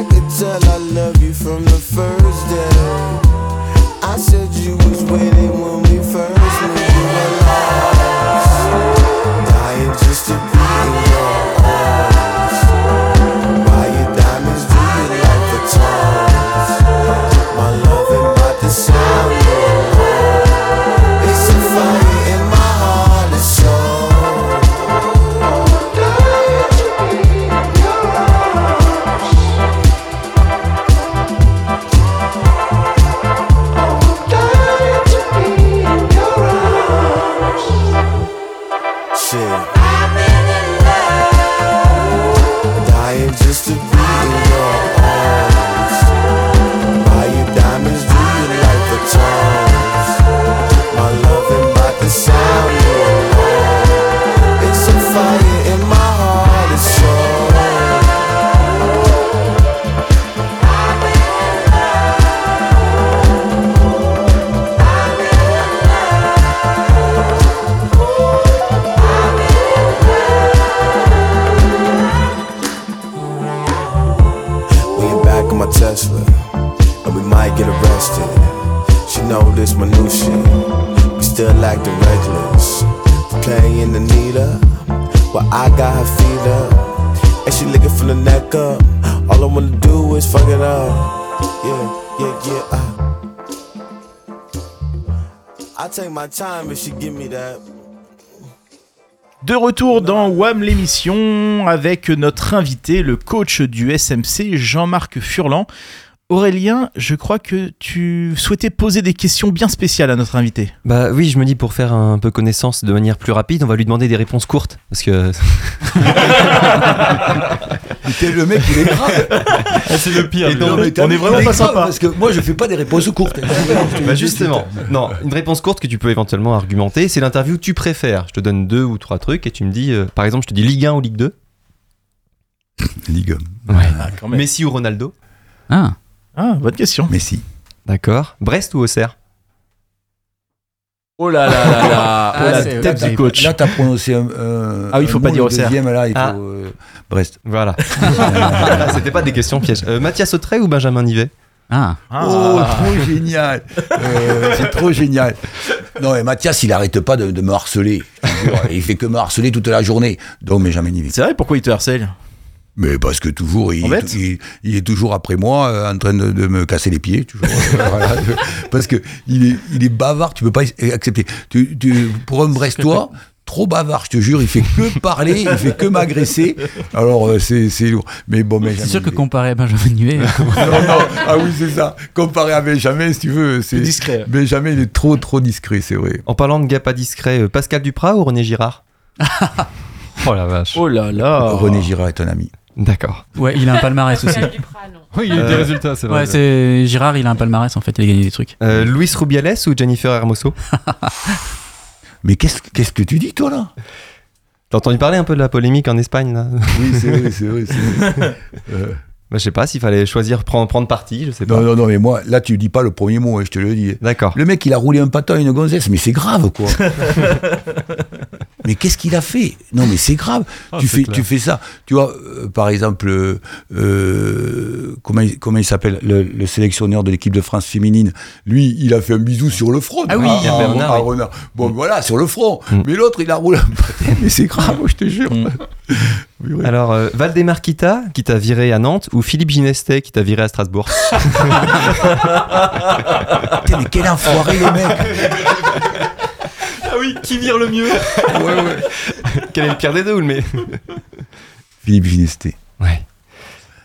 S10: I could tell I love you from the first day. I said you was waiting when
S2: De retour dans WAM l'émission avec notre invité, le coach du SMC, Jean-Marc Furlan. Aurélien, je crois que tu souhaitais poser des questions bien spéciales à notre invité.
S9: Bah oui, je me dis pour faire un peu connaissance de manière plus rapide, on va lui demander des réponses courtes. Parce que.
S3: T'es le mec, il est grave.
S7: c'est le pire.
S3: Non, mais
S2: on est vraiment pas sympa.
S3: Parce que moi, je fais pas des réponses courtes.
S9: Bah justement, non, une réponse courte que tu peux éventuellement argumenter, c'est l'interview tu préfères. Je te donne deux ou trois trucs et tu me dis, euh, par exemple, je te dis Ligue 1 ou Ligue 2
S3: Ligue
S2: Ah, quand même.
S9: Messi ou Ronaldo
S1: Ah,
S2: Ah, bonne question.
S3: Messi.
S9: D'accord. Brest ou Auxerre?
S2: Oh là là là là, oh
S1: Ah,
S2: la tête
S1: là,
S2: du coach.
S3: Là, t'as prononcé un. un-
S2: Ah oui, faut
S3: un
S2: pas dire Auxerre.
S3: deuxième, là, il faut.
S9: Ah.
S3: euh, Brest.
S9: Voilà. C'était pas des questions pièges. Euh, Mathias Autrey ou Benjamin Nivet?
S1: Ah.
S3: Oh, trop génial Euh, C'est trop génial Non, mais Mathias, il arrête pas de, de me harceler. Il fait que me harceler toute la journée. Donc, mais jamais ni
S2: C'est vrai, pourquoi il te harcèle?
S3: Mais parce que toujours, il,
S2: Embête.
S3: il, il est toujours après moi, euh, en train de, de me casser les pieds. Toujours, Euh, voilà. Parce que il est, il est bavard, tu peux pas accepter. Tu, tu- pour un Brestois, trop bavard, je te jure, il fait que parler, il fait que m'agresser. Alors, euh, c'est lourd. Mais bon, mais
S1: C'est sûr que comparé à Benjamin Nuet,
S3: non, non, ah oui, c'est ça. Comparé à Benjamin, si tu veux, c'est
S2: discret.
S3: Benjamin, il est trop, trop discret, c'est vrai.
S9: En parlant de gars pas discrets, euh, Pascal Duprat ou René Girard?
S7: Oh la vache.
S2: Oh là là
S3: René Girard est un ami.
S9: D'accord.
S1: ouais, il a un palmarès aussi.
S7: Oui, il y a eu des
S9: Euh,
S7: résultats, c'est vrai.
S1: Ouais, c'est Girard, il a un palmarès en fait, il a gagné des trucs.
S9: Euh, Luis Rubiales ou Jennifer Hermoso
S3: Mais qu'est-ce qu'est-ce que tu dis, toi, là?
S9: T'as entendu parler un peu de la polémique en Espagne là?
S3: Oui, c'est vrai, c'est vrai. c'est vrai. Euh,
S9: Bah, Je sais pas s'il fallait choisir prendre, prendre parti, je sais pas.
S3: non, non, non, mais moi, là, tu dis pas le premier mot, hein, je te le dis.
S9: D'accord.
S3: Le mec, il a roulé un patin à une gonzesse, mais c'est grave, quoi. mais qu'est-ce qu'il a fait? Non, mais c'est grave.
S7: Ah,
S3: tu, fais,
S7: clair.
S3: tu fais ça. Tu vois, euh, par exemple, euh, euh, comment, il, comment il s'appelle le, le sélectionneur de l'équipe de France féminine? Lui, il a fait un bisou sur le front.
S1: Ah oui,
S3: à-
S9: Bernard,
S3: à
S9: oui.
S3: Renard. Bon, voilà, sur le front.
S9: Mm.
S3: Mais l'autre, il a roulé un mais c'est grave, je te jure.
S1: Mm.
S3: Oui, oui.
S9: Alors, euh, Valdemar Kita qui t'a viré à Nantes ou Philippe Ginestet qui t'a viré à Strasbourg?
S3: Putain, mais quel enfoiré, le mec
S9: Ah oui, qui vire le mieux
S3: Ouais, ouais.
S9: Quel est le pire des deux mais
S3: Philippe Ginesté.
S9: Ouais.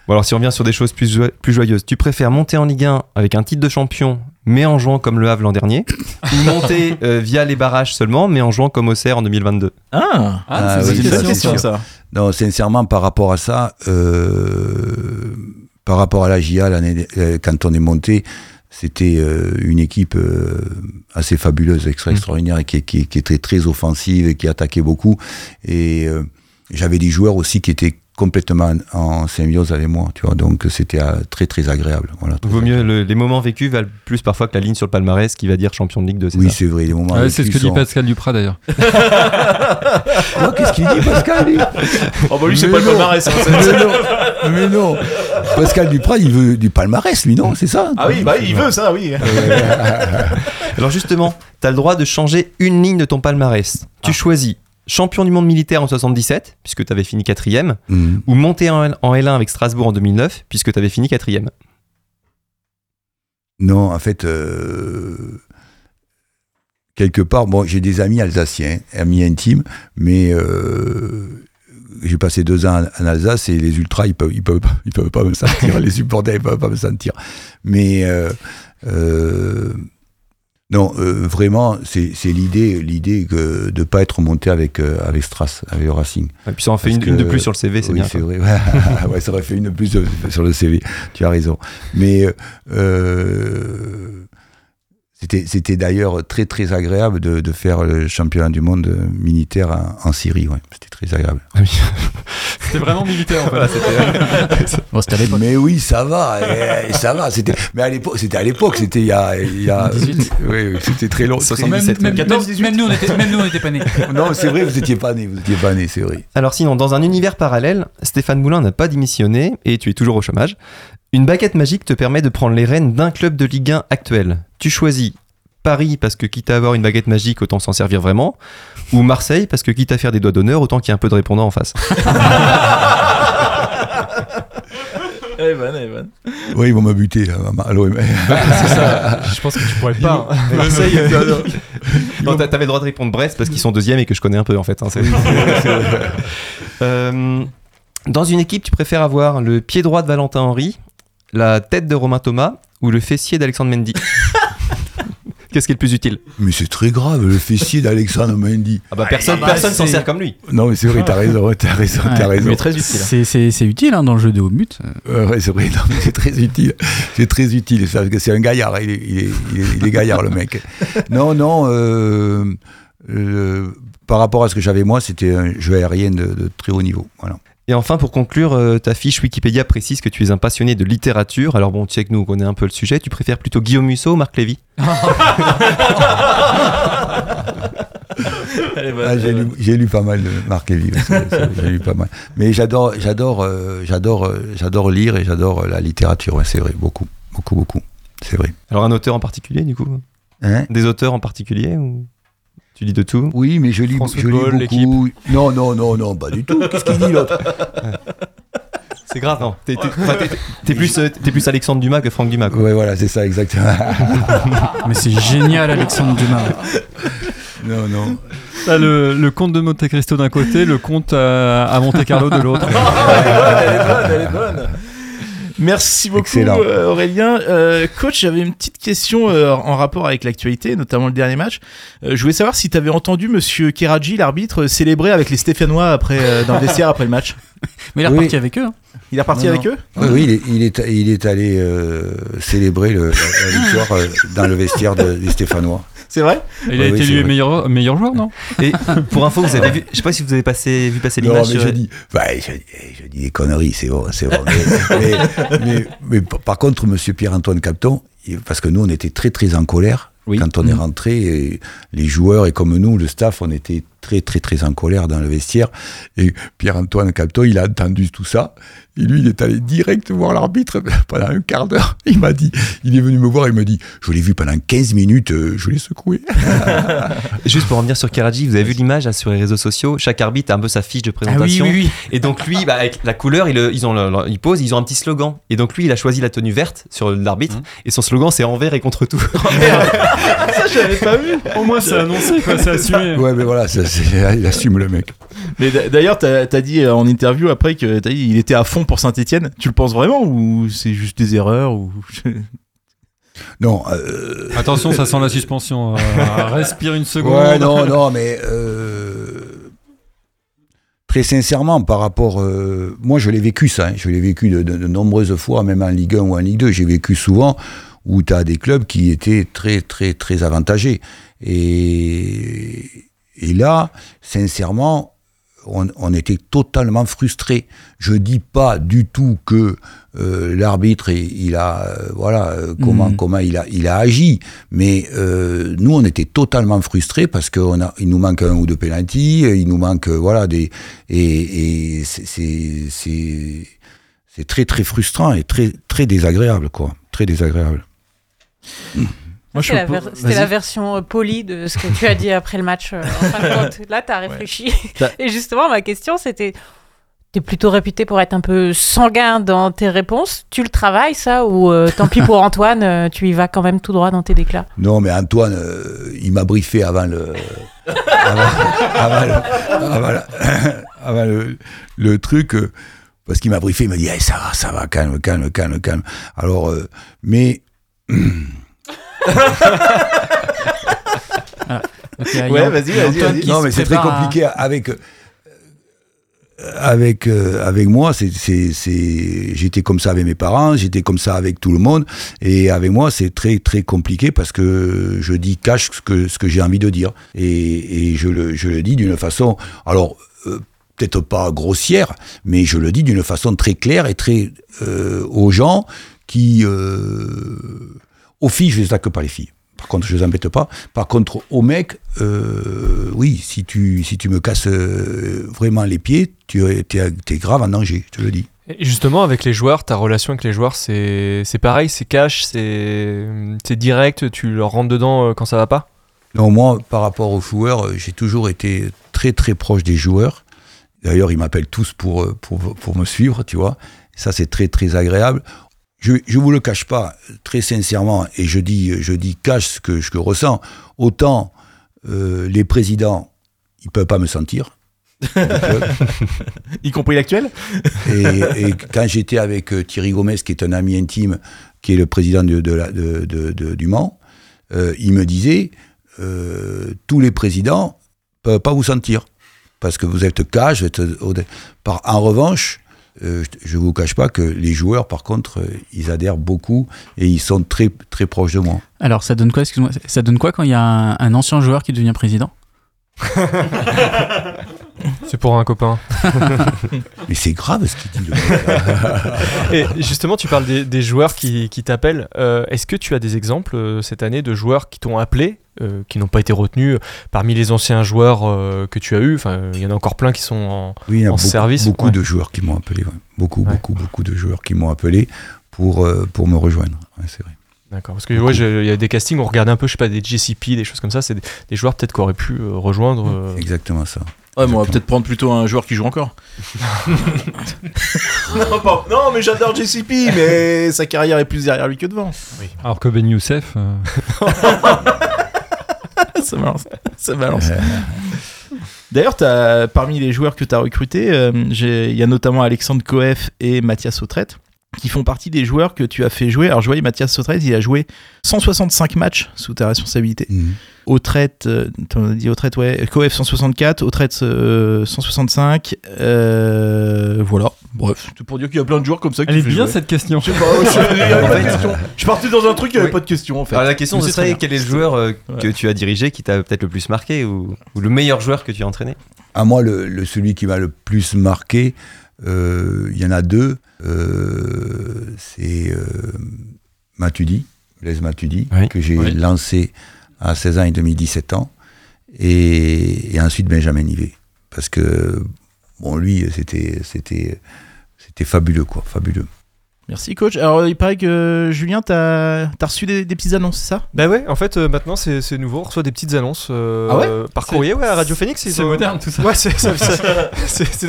S9: Bon alors si on revient sur des choses plus, plus joyeuses, tu préfères monter en Ligue 1 avec un titre de champion mais en jouant comme le Havre l'an dernier ou monter euh, via les barrages seulement mais en jouant comme Auxerre en 2022
S2: Ah,
S7: Ah,
S3: Ah,
S7: c'est
S3: oui,
S7: une
S2: question ça.
S3: Non, sincèrement, par rapport à ça, euh, par rapport à la GIA, l'année- euh, quand on est monté, c'était euh, une équipe euh, assez fabuleuse, extra extraordinaire, et qui, qui, qui était très offensive et qui attaquait beaucoup. Et euh, j'avais des joueurs aussi qui étaient complètement en, symbiose avec moi, tu vois. Donc c'était euh, très très agréable. Voilà, très
S9: Vaut mieux le- les moments vécus valent plus parfois que la ligne sur le palmarès qui va dire champion de Ligue 2 c'est
S3: Oui, c'est vrai. Les moments.
S7: Ouais, c'est ce que dit
S3: sont-
S7: Pascal Duprat d'ailleurs.
S3: Qu'est-ce qu'il dit, Pascal lui?
S2: Oh bah lui c'est
S3: Mais
S2: pas le
S3: non.
S2: palmarès. hein,
S3: mais non, mais non. Pascal Duprat, il veut du palmarès, lui, non? C'est ça?
S2: Ah oui, bah il veut ça, oui.
S9: Alors justement, tu as le droit de changer une ligne de ton palmarès. Tu choisis champion du monde militaire en 77 puisque tu avais fini quatrième
S3: Mhm.
S9: ou monter en, L- en L1 avec Strasbourg en 2009 puisque tu avais fini quatrième.
S3: Non, en fait, euh, quelque part, bon, j'ai des amis alsaciens, amis intimes, mais euh, j'ai passé deux ans en, Alsace et les ultras, ils peuvent, ils peuvent, pas- ils peuvent pas me sentir, les supporters, ils peuvent pas me sentir. Mais euh, euh, non, euh, vraiment, c'est l'idée, de pas être monté avec avec, avec Stras, avec Racing.
S9: Et puis ça en fait une, une de plus sur le CV, c'est
S3: oui,
S9: bien.
S3: c'est vrai. ouais, ça aurait fait une de plus euh, sur le CV. Tu as raison. Mais euh, c'était, d'ailleurs très très agréable de, de faire le championnat du monde militaire en, en Syrie. Ouais. C'était très agréable.
S7: C'était vraiment militaire en fait.
S1: Bon, à.
S3: Mais oui, ça va, eh, ça va. C'était, mais à l'époque, c'était à l'époque, c'était il y a, il y a
S1: 18.
S3: oui, oui, c'était très long. très-
S9: 77,
S1: même, même,
S2: 14,
S1: même- même nous, on était, même nous, on était pas nés.
S3: Non, c'est vrai, vous étiez pas né, vous étiez pas né, c'est vrai.
S9: Alors sinon, dans un univers parallèle, Stéphane Moulin n'a pas démissionné et tu es toujours au chômage. Une baguette magique te permet de prendre les rênes d'un club de Ligue 1 actuel. Tu choisis Paris parce que quitte à avoir une baguette magique, autant s'en servir vraiment, ou Marseille parce que quitte à faire des doigts d'honneur, autant qu'il y ait un peu de répondant en face.
S2: Evan, Evan.
S3: Oui, ils vont me buter à l'OM.
S7: Je pense que tu pourrais pas. hein.
S9: Marseille, t'avais le droit de répondre Brest parce qu'ils sont deuxième et que je connais un peu en fait. hein, Euh, dans une équipe, tu préfères avoir le pied droit de Valentin Henry, la tête de Romain Thomas ou le fessier d'Alexandre Mendy Qu'est-ce qui est le plus utile?
S3: Mais c'est très grave, le fessier d'Alexandre Mendy.
S9: Ah bah personne,
S1: bah,
S9: personne s'en sert comme lui.
S3: Non, mais c'est vrai, t'as raison, t'as raison, t'as
S1: Ouais,
S3: raison.
S2: Mais très utile.
S1: C'est, c'est, c'est utile hein, dans le jeu de haut but.
S3: Euh, ouais, c'est vrai, non, mais c'est très utile. C'est très utile. C'est parce que c'est un gaillard. Il est, il, est, il, est, il est gaillard, le mec. Non, non. euh, par rapport à ce que j'avais moi, c'était un jeu aérien de, de très haut niveau. Voilà.
S9: Et enfin, pour conclure, euh, ta fiche Wikipédia précise que tu es un passionné de littérature. Alors bon, tu sais que nous, on connaît un peu le sujet. Tu préfères plutôt Guillaume Musso ou Marc Lévy?
S3: Ah, j'ai, lu, j'ai lu pas mal de Marc Lévy. ouais, c'est- c'est- j'ai lu pas mal. Mais j'adore, j'adore, euh, j'adore, euh, j'adore lire et j'adore euh, la littérature. ouais, c'est vrai, beaucoup, beaucoup, beaucoup. C'est vrai.
S9: Alors un auteur en particulier, du coup?
S3: Hein?
S9: Des auteurs en particulier ou? Tu lis de tout
S3: oui, mais je lis,
S6: France
S3: je lis beaucoup. Non, non, non, non, pas du tout. Qu'est-ce qu'il dit l'autre
S9: C'est grave, non T'es t'es- plus, euh, t'es plus Alexandre Dumas que Franck Dumas. quoi.
S3: Ouais, voilà, c'est ça, exactement.
S1: Mais c'est génial, Alexandre Dumas.
S3: non, non.
S7: T'as le, le comte de Monte Cristo d'un côté, le comte à, à Monte Carlo de l'autre.
S2: elle est bonne, elle est bonne. Merci beaucoup
S3: Excellent.
S2: euh, Aurélien. Euh, coach, j'avais une petite question euh, en rapport avec l'actualité, notamment le dernier match. Euh, je voulais savoir si tu avais entendu Monsieur Keradji, l'arbitre, célébrer avec les Stéphanois après, euh, dans le vestiaire après le match.
S1: Mais il est
S3: Oui.
S1: reparti avec eux. hein.
S2: Il est reparti
S3: Non,
S2: avec
S3: non.
S2: eux?
S3: Oui, oui, il est, il est, il est allé euh, célébrer le- la, la victoire euh, dans le vestiaire de- des Stéphanois.
S2: C'est vrai
S7: Il a
S3: Oui,
S7: été élu meilleur, meilleur joueur, non
S9: Et pour info, vous avez vu, je sais pas si vous avez passé, vu passer
S3: Non,
S9: l'image.
S3: mais
S9: sur-
S3: je dis, ouais, je, eh, je dis des conneries, c'est bon, c'est bon. Mais, mais, mais- mais par- par contre, Monsieur Pierre-Antoine Capton, parce que nous, on était très, très en colère
S1: Oui.
S3: quand on est rentré. et les joueurs et comme nous, le staff, on était très, très, très en colère dans le vestiaire. Et Pierre-Antoine Capton, il a entendu tout ça. Et lui, il est allé direct voir l'arbitre pendant un quart d'heure. Il m'a dit, il est venu me voir, il me dit, je l'ai vu pendant 15 minutes, euh, je l'ai secoué.
S9: Juste pour revenir sur Karaji, vous avez vu l'image sur les réseaux sociaux Chaque arbitre a un peu sa fiche de
S1: Ah oui,
S9: présentation.
S1: oui, oui.
S9: Et donc lui, bah, avec la couleur, ils, ils, ont le- le- ils posent, ils ont un petit slogan. Et donc lui, il a choisi la tenue verte sur l'arbitre. Et son slogan, c'est envers et contre tout.
S2: Ça, j'avais pas vu.
S7: Au moins, c'est annoncé, quoi, c'est assumé.
S3: Ouais, mais voilà, ça, il assume le mec.
S2: Mais d'ailleurs, t'as as dit euh, en interview après que t'as dit il était à fond pour Saint-Etienne. Tu le penses vraiment ou c'est juste des erreurs ou
S3: Non, euh,
S7: Attention, ça sent la suspension. euh, respire une seconde.
S3: Ouais, non, non, mais euh, très sincèrement, par rapport, euh, moi, je l'ai vécu ça. hein, je l'ai vécu de, de- de nombreuses fois, même en Ligue 1 ou en Ligue 2. J'ai vécu souvent où tu as des clubs qui étaient très, très, très avantagés. Et, et là, sincèrement, on, on était totalement frustrés. Je dis pas du tout que euh, l'arbitre, il il a, euh, voilà, euh, comment,
S1: Mhm.
S3: comment il a, il a agi, mais nous, on était totalement frustrés parce qu'il nous manque un ou deux pénalties, il nous manque, voilà, des, et, et c'est- très, très frustrant et très, très désagréable, quoi, très désagréable.
S2: Moi, je
S8: C'était la, ver- version euh, polie de ce que tu as dit après le match. euh, en fin de compte. Là, tu as réfléchi. Et justement, ma question, c'était tu es plutôt réputé pour être un peu sanguin dans tes réponses. Tu le travailles, ça Ou euh, tant pis pour Antoine, euh, tu y vas quand même tout droit dans tes déclats?
S3: Non, mais Antoine, euh, il m'a briefé avant le. avant, avant le, avant le- avant le- le truc. parce qu'il m'a briefé, il m'a dit Eh, ça va, ça va, calme, calme, calme, calme. Alors, euh, mais.
S1: Donc, il y a-
S2: Ouais, vas-y, vas-y,
S3: non, mais c'est très
S1: à-
S3: compliqué avec. euh, Avec, euh, avec moi, c'est, c'est, c'est, j'étais comme ça avec mes parents, j'étais comme ça avec tout le monde, et avec moi, c'est très, très compliqué parce que je dis cache ce que, ce que j'ai envie de dire, et, et je, le, je le dis d'une façon, alors, euh, peut-être pas grossière, mais je le dis d'une façon très claire et très euh, aux gens qui, euh, aux filles, je les attaque pas les filles. Par contre, je les embête pas. Par contre, aux mecs, euh, oui, si tu, si tu me casses euh, vraiment les pieds, tu es, grave en danger, je te le dis.
S6: Et justement, avec les joueurs, ta relation avec les joueurs, c'est pareil, c'est cash, c'est direct, tu leur rentres dedans euh, quand ça va pas?
S3: Non, moi, par rapport aux joueurs, j'ai toujours été très très proche des joueurs. D'ailleurs, ils m'appellent tous pour, pour, pour me suivre, tu vois. Ça, c'est très très agréable. Je ne vous le cache pas, très sincèrement, et je dis, je dis cache ce que je que ressens. Autant euh, les présidents, ils peuvent pas me sentir.
S2: y compris l'actuel.
S3: Et, et quand j'étais avec euh, Thierry Gomez, qui est un ami intime, qui est le président de, de la- de- de- de- du Mans, euh, il me disait euh, tous les présidents peuvent pas vous sentir parce que vous êtes cash. vous êtes en revanche, euh, je ne vous cache pas que les joueurs, par contre, euh, ils adhèrent beaucoup et ils sont très très proches de moi.
S1: Alors, ça donne quoi, excuse-moi, ça donne quoi quand il y a un, un ancien joueur qui devient président?
S6: C'est pour un copain.
S3: Mais c'est grave ce qu'il dit. le.
S6: Et justement, tu parles des, des joueurs qui, qui t'appellent. Euh, Est-ce que tu as des exemples euh, cette année de joueurs qui t'ont appelé, euh, qui n'ont pas été retenus parmi les anciens joueurs euh, que tu as eus Enfin, il y en a encore plein qui sont en.
S3: Oui, il y a
S6: En
S3: beaucoup,
S6: service,
S3: beaucoup
S6: ouais.
S3: de joueurs qui m'ont appelé. ouais. Beaucoup,
S6: Ouais.
S3: beaucoup, beaucoup de joueurs qui m'ont appelé pour, euh, pour me rejoindre. Ouais, c'est vrai.
S6: D'accord, parce que ouais, je- il y a des castings, on regardait un peu, je sais pas, des JCP, des choses comme ça, c'est des, des joueurs peut-être qui auraient pu euh, rejoindre. euh,
S3: Exactement ça.
S2: Ouais, mais on va peut-être prendre plutôt un joueur qui joue encore. non, pas- non, mais j'adore JCP, mais sa carrière est plus derrière lui que devant.
S7: Alors que Ben Youssef. euh,
S2: ça balance. Ça balance. D'ailleurs, t'as- parmi les joueurs que tu as recrutés, euh, j'ai- il y a notamment Alexandre Coef et Mathias Sautrette qui font partie des joueurs que tu as fait jouer. Alors, je voyais Mathias Sautrette, il a joué 165 matchs sous ta responsabilité.
S3: Mhm.
S2: Autrette, euh, t'en as dit Autrette, ouais. Coef 164, Autrette euh, 165. euh, voilà. Bref, c'est pour dire qu'il y a plein de joueurs comme ça qui
S7: Elle est bien
S2: jouer.
S7: cette question.
S2: Je sais pas, je, question. Parti dans un truc, il n'y avait
S9: Oui.
S2: pas de question en fait.
S9: Alors la question ce serait quel est le joueur euh, que tu as dirigé qui t'a peut-être le plus marqué ou, ou le meilleur joueur que tu as entraîné?
S3: À moi, le, le- celui qui m'a le plus marqué, euh, il y en a deux. Euh, c'est euh, Matuidi, Blaise Matuidi,
S9: Oui.
S3: que j'ai
S7: Oui.
S3: lancé à 16 ans et demi, 17 ans. Et, et ensuite Benjamin Nivet. Parce que, bon, lui, c'était, c'était, c'était fabuleux, quoi, fabuleux.
S2: Merci coach. Alors il paraît que Julien, t'as as reçu des, des petites annonces, c'est ça?
S6: Bah ouais, en fait, euh, maintenant c'est c'est nouveau, on reçoit des petites annonces euh,
S2: Ah ouais?
S6: par courrier, ouais, à Radio Phoenix.
S7: C'est
S6: ont-
S7: moderne tout ça.
S6: Ouais, c'est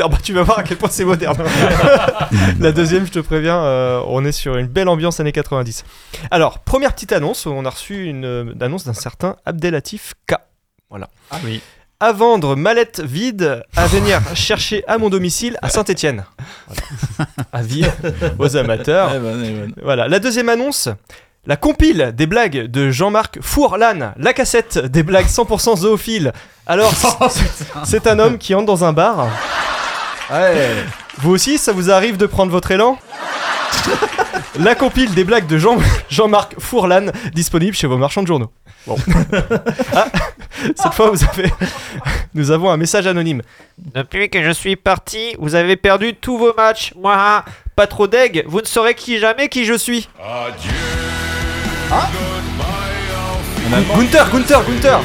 S6: ah bah, tu vas voir à quel point c'est moderne. La deuxième, je te préviens, euh, on est sur une belle ambiance années 90. Alors, première petite annonce, on a reçu une, euh, annonce d'un certain Abdelatif K. Voilà.
S7: Ah oui.
S6: À vendre mallette vide, à venir chercher à mon domicile à Saint-Étienne. Avis aux amateurs.
S2: Eh ben, eh ben.
S6: Voilà, la deuxième annonce. La compile des blagues de Jean-Marc Fourlan, la cassette des blagues 100% zoophiles. Alors, c'est un homme qui entre dans un bar.
S2: Ouais.
S6: Vous aussi, ça vous arrive de prendre votre élan? La compile des blagues de Jean- Jean-Marc Fourlan, disponible chez vos marchands de journaux. Bon. Ah, cette fois, vous avez... nous avons un message anonyme. Depuis que je suis parti, vous avez perdu tous vos matchs. Moi, pas trop deg, vous ne saurez qui jamais qui je suis. Gunther, Gunther, Gunther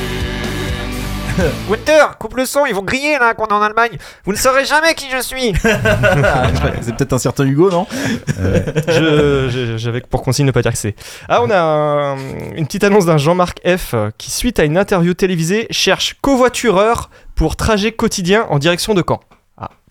S6: Gunther, coupe le son, ils vont griller là qu'on est en Allemagne. Vous ne saurez jamais qui je suis.
S2: c'est peut-être un certain Hugo, non?
S6: Je- je- J'avais pour consigne de ne pas dire que c'est. Ah, on a un- une petite annonce d'un Jean-Marc F euh, qui, suite à une interview télévisée, cherche covoitureur pour trajet quotidien en direction de Caen.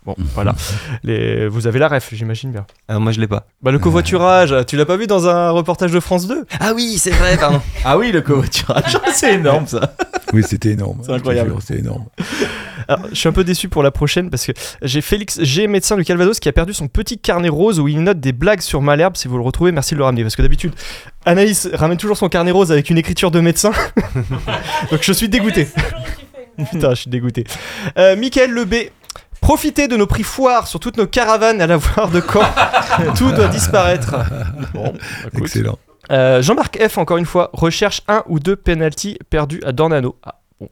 S6: Bon, voilà. Les... Vous avez la ref, j'imagine bien.
S9: Ah, Moi je l'ai pas.
S6: Bah, le covoiturage, tu l'as pas vu dans un reportage de France 2
S9: Ah oui, c'est vrai, pardon.
S2: Ah oui, le covoiturage, c'est énorme ça.
S3: Oui, c'était énorme.
S2: C'est incroyable.
S3: C'est énorme.
S6: Alors, je suis un peu déçu pour la prochaine parce que j'ai Félix G, médecin du Calvados, qui a perdu son petit carnet rose où il note des blagues sur Malherbe. Si vous le retrouvez, merci de le ramener. Parce que d'habitude, Anaïs ramène toujours son carnet rose avec une écriture de médecin. Donc je suis dégoûté. Putain, je suis dégoûté. Euh, Michael Lebé. Profitez de nos prix foires sur toutes nos caravanes à la voir de Caen. Tout doit disparaître. Bon, écoute.
S3: Excellent.
S6: Euh, Jean-Marc F, encore une fois, recherche un ou deux penalties perdus à Dornano. Ah, bon.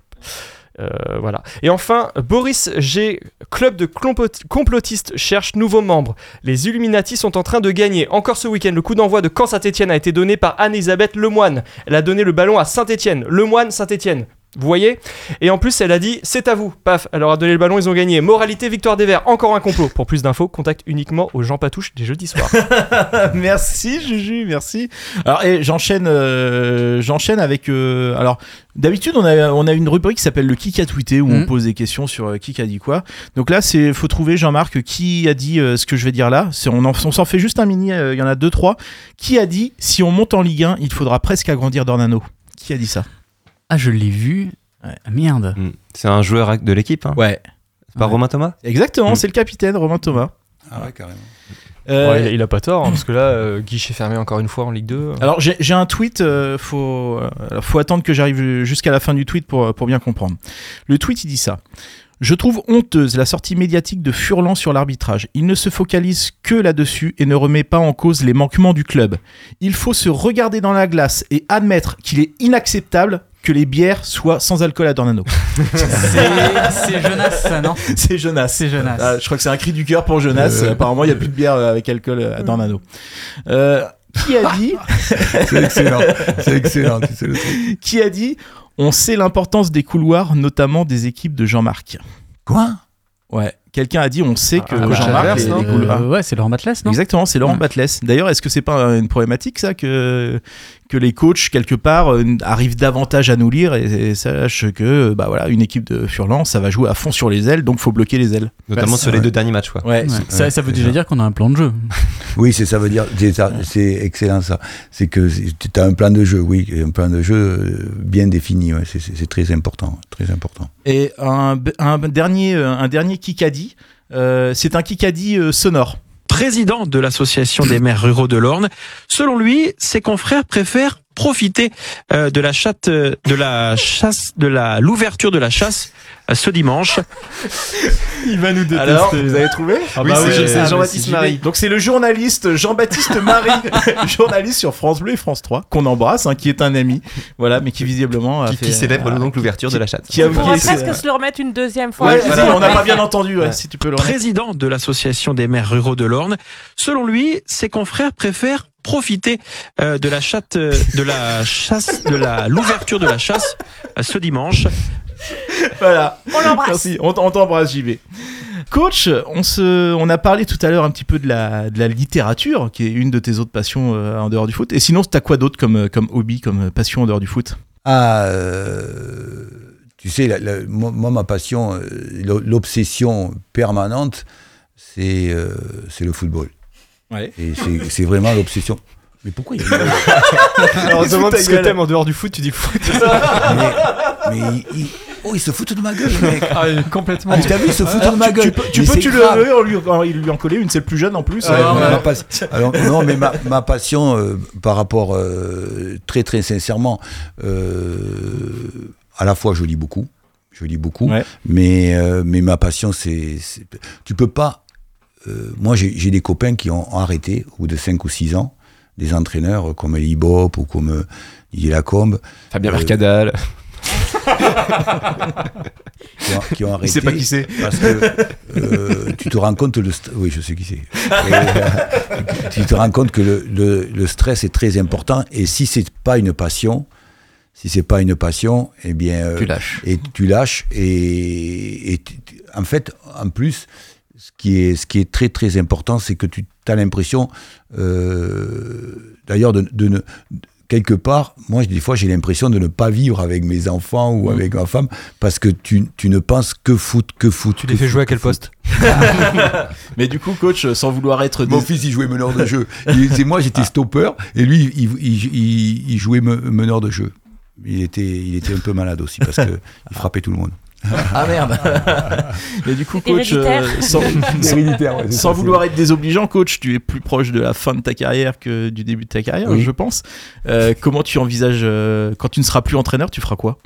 S6: Euh, voilà. Et enfin, Boris G, club de complot- complotistes, cherche nouveaux membres. Les Illuminati sont en train de gagner. Encore ce week-end, le coup d'envoi de Caen Saint-Etienne a été donné par Anne-Elisabeth Lemoine. Elle a donné le ballon à Saint-Etienne. Lemoine Saint-Etienne. Vous voyez Et en plus, elle a dit c'est à vous. Paf, elle leur a donné le ballon, ils ont gagné. Moralité, victoire des Verts. Encore un complot. Pour plus d'infos, contacte uniquement aux Jean Patouche des jeudis soirs.
S2: merci Juju, merci. Alors et j'enchaîne, euh, j'enchaîne avec. euh, alors d'habitude on a on a une rubrique qui s'appelle le qui a tweeté où on
S1: Mhm.
S2: pose des questions sur euh, qui a dit quoi. Donc là c'est faut trouver Jean-Marc qui a dit euh, ce que je vais dire là. C'est on en- on s'en fait juste un mini. Il y en a deux trois. Qui a dit si on monte en Ligue 1 il faudra presque agrandir Dornano? Qui a dit ça?
S1: Ah, je l'ai vu. Ah, merde.
S9: Hmm. C'est un joueur de l'équipe, hein
S2: Ouais.
S9: C'est pas
S1: Ouais.
S9: Romain Thomas
S2: Exactement,
S9: Mhm.
S2: c'est le capitaine Romain Thomas.
S3: Ah ouais, carrément.
S2: Euh,
S6: Ouais, il, a, il a pas tort, hein, parce que là, euh, guichet fermé encore une fois en Ligue 2.
S2: Alors j'ai j'ai un tweet, euh, faut, euh, faut attendre que j'arrive jusqu'à la fin du tweet pour, pour bien comprendre. Le tweet il dit ça. Je trouve honteuse la sortie médiatique de Furlan sur l'arbitrage. Il ne se focalise que là-dessus et ne remet pas en cause les manquements du club. Il faut se regarder dans la glace et admettre qu'il est inacceptable que les bières soient sans alcool à Dornano.
S1: C'est c'est Jonas, ça, non?
S2: C'est Jonas.
S1: C'est Jonas.
S2: Ah, je crois que c'est un cri du cœur pour Jonas.
S3: Euh.
S2: Apparemment, il n'y a plus de bière euh, avec alcool euh, à Dornano. Euh, qui a dit
S3: C'est excellent. C'est excellent. Tu sais le truc.
S2: qui a dit on sait l'importance des couloirs, notamment des équipes de Jean-Marc.
S3: Quoi?
S2: Ouais. quelqu'un a dit on sait que
S6: Un coach
S2: Jean-Marc
S1: Euh, ouais, c'est Laurent Batles, non?
S2: Exactement, c'est Laurent
S1: Ouais.
S2: Batles. D'ailleurs, est-ce que c'est pas une problématique ça que que les coachs quelque part euh, arrivent davantage à nous lire et, et sachent que bah voilà une équipe de Furlan ça va jouer à fond sur les ailes donc faut bloquer les ailes.
S9: Notamment
S2: Bah,
S9: sur les deux derniers matchs. Quoi.
S2: Ouais.
S1: Ça, ça veut déjà
S3: ça.
S1: dire qu'on a un plan de jeu.
S3: Oui, c'est ça veut dire, c'est excellent ça. C'est que tu as un plan de jeu, oui, un plan de jeu euh, bien défini, ouais, c'est- très important, très important.
S2: Et un, un dernier euh, un dernier Kikadi, euh, c'est un Kikadi euh, sonore.
S11: Président de l'association des maires ruraux de l'Orne. Selon lui, ses confrères préfèrent profiter euh, de la chatte, euh, de la chasse, de la l'ouverture de la chasse euh, ce dimanche.
S7: Il va nous détester.
S2: Alors, vous avez trouvé
S7: Ah
S6: Oui,
S7: bah
S6: c'est-
S7: oui,
S6: c'est
S7: ah,
S6: Jean-Baptiste Marie.
S2: Donc c'est le journaliste Jean-Baptiste Marie, journaliste sur France Bleu et France 3, qu'on embrasse, hein, qui est un ami, voilà, mais qui visiblement a
S9: Qui,
S2: fait,
S9: qui célèbre
S2: euh,
S9: donc l'ouverture de la chatte.
S2: qui a
S8: On pourrait presque se le remettre une deuxième fois.
S2: Ouais,
S8: sais
S2: on n'a
S8: pas.
S2: pas bien entendu, ouais,
S9: Ouais.
S2: si tu peux le remettre.
S11: Président de l'association des maires ruraux de l'Orne. Selon lui, ses confrères préfèrent profiter euh, de la chatte, euh, de la chasse, de la l'ouverture de la chasse ce dimanche.
S2: Voilà.
S8: On l'embrasse.
S2: Merci, on, t'embrasse, JB. Coach, on, se, on a parlé tout à l'heure un petit peu de la, de la littérature, qui est une de tes autres passions euh, en dehors du foot. Et sinon, t'as quoi d'autre comme, comme hobby, comme passion en dehors du foot?
S3: Ah, euh, tu sais, la- la- moi, ma passion, l'o- l'obsession permanente, c'est euh, c'est le football.
S2: Ouais.
S3: Et c'est- c'est vraiment l'obsession. Mais pourquoi il
S6: Alors, on se demande ce que t'aimes en dehors du foot, tu dis le foot.
S3: mais, mais il, il- oh, il se fout de ma gueule, le mec.
S7: Ah, complètement.
S3: Ah, tu t'as vu, il se fout
S2: Alors,
S3: de ma gueule.
S2: tu peux, tu peux le
S3: grave.
S2: lui, il lui en coller une, c'est le plus jeune en plus.
S3: Ouais, ma alors, non, mais ma, ma passion, euh, par rapport, euh, très très sincèrement, euh, à la fois je lis beaucoup, je lis beaucoup,
S2: Ouais.
S3: mais, euh, mais ma passion, c'est. c'est- Tu peux pas. Euh, moi, j'ai des copains qui ont arrêté au bout de 5 ou 6 ans, des entraîneurs comme Ibop ou comme euh, Didier Lacombe,
S9: Fabien
S3: Euh,
S9: Mercadal.
S3: qui ont, qui ont arrêté.
S2: Il sait pas qui c'est.
S3: Parce que euh, tu te rends compte le oui je sais qui c'est euh, tu te rends compte que le, le- le stress est très important et si c'est pas une passion si c'est pas une passion eh bien euh,
S1: Tu lâches.
S3: et tu lâches et, en fait en plus ce qui est ce qui est très très important c'est que tu as l'impression euh, d'ailleurs de, de ne quelque part, moi, des fois, j'ai l'impression de ne pas vivre avec mes enfants ou avec ma femme parce que tu, tu ne penses que foot, que foot.
S6: Tu les fais jouer à quel poste?
S2: Mais du coup, coach, sans vouloir être.
S3: Mon fils, il jouait meneur de jeu. Il- C'est moi, j'étais stopper et lui, il, il- il- il jouait me- meneur de jeu. Il était, il était un peu malade aussi parce que il frappait tout le monde.
S2: Ah merde Mais du coup, coach, euh, sans, vouloir être désobligeant, coach, tu es plus proche de la fin de ta carrière que du début de ta carrière,
S3: Oui.
S2: je pense. Euh, comment tu envisages, euh, quand tu ne seras plus entraîneur, tu feras quoi?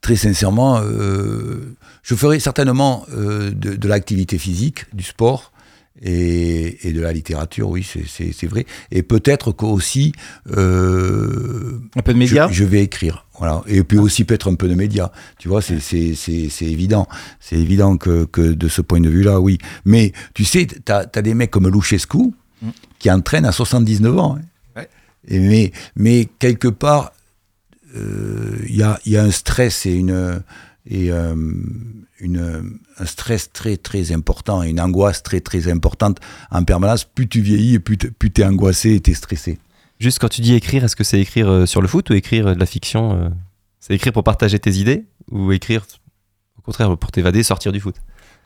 S3: Très sincèrement, euh, je ferai certainement euh, de, de l'activité physique, du sport et, et de la littérature, oui, c'est- vrai. Et peut-être qu'aussi, euh,
S2: Un peu de
S3: je,
S2: médias
S3: je vais écrire. Voilà. Et puis aussi peut-être un peu de médias. Tu vois, c'est évident. C'est évident que, que de ce point de vue-là, oui. Mais tu sais, tu as, des mecs comme Louchescu
S2: Mm.
S3: qui entraînent à 79 ans. hein.
S2: Ouais.
S3: Et mais, mais quelque part, euh, il y, a, il y a un stress et une et euh, une un stress très très important et une angoisse très très importante en permanence. Plus tu vieillis, et plus t- plus t'es angoissé et t'es stressé.
S9: Juste quand tu dis écrire, est-ce que c'est écrire euh, sur le foot ou écrire euh, de la fiction euh, C'est écrire pour partager tes idées ou écrire au contraire pour t'évader, sortir du foot?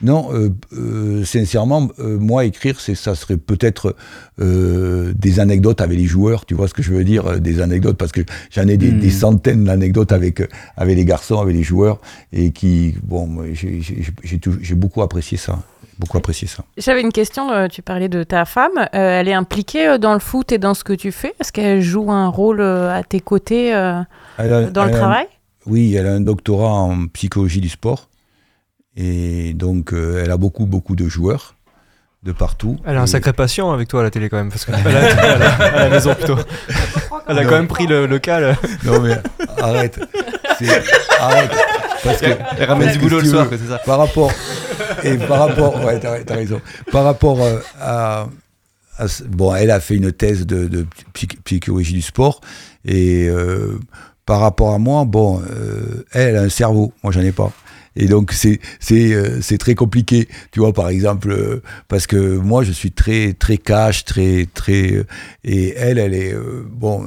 S3: Non, euh, euh, sincèrement, euh, moi écrire, c'est ça serait peut-être des anecdotes avec les joueurs. Tu vois ce que je veux dire Des anecdotes parce que j'en ai des,
S1: Hmm.
S3: des centaines d'anecdotes avec avec les garçons, avec les joueurs et qui bon, j'ai beaucoup apprécié ça, beaucoup apprécié ça.
S8: J'avais une question, euh, tu parlais de ta femme. Euh, elle est impliquée euh, dans le foot et dans ce que tu fais? Est-ce qu'elle joue un rôle à tes côtés euh,
S3: a-
S8: dans le
S3: a-
S8: travail?
S3: Oui, elle a un doctorat en psychologie du sport et donc euh, elle a beaucoup beaucoup de joueurs de partout.
S6: Elle a un sacré patient avec toi à la télé quand même, parce que à la, à maison plutôt. Elle a
S3: Non.
S6: quand même pris le local.
S3: Non mais arrête, arrête. Parce que
S9: Elle ramène du boulot le soir, c'est ça
S3: Par rapport et par rapport, ouais, t'as, raison. Par rapport euh, à, bon, elle a fait une thèse de, de psych- psychologie du sport et euh, par rapport à moi, bon, euh, elle a un cerveau, moi j'en ai pas. Et donc c'est c'est euh, c'est très compliqué, tu vois par exemple euh, parce que moi je suis très très cash, très très euh, et elle elle est bon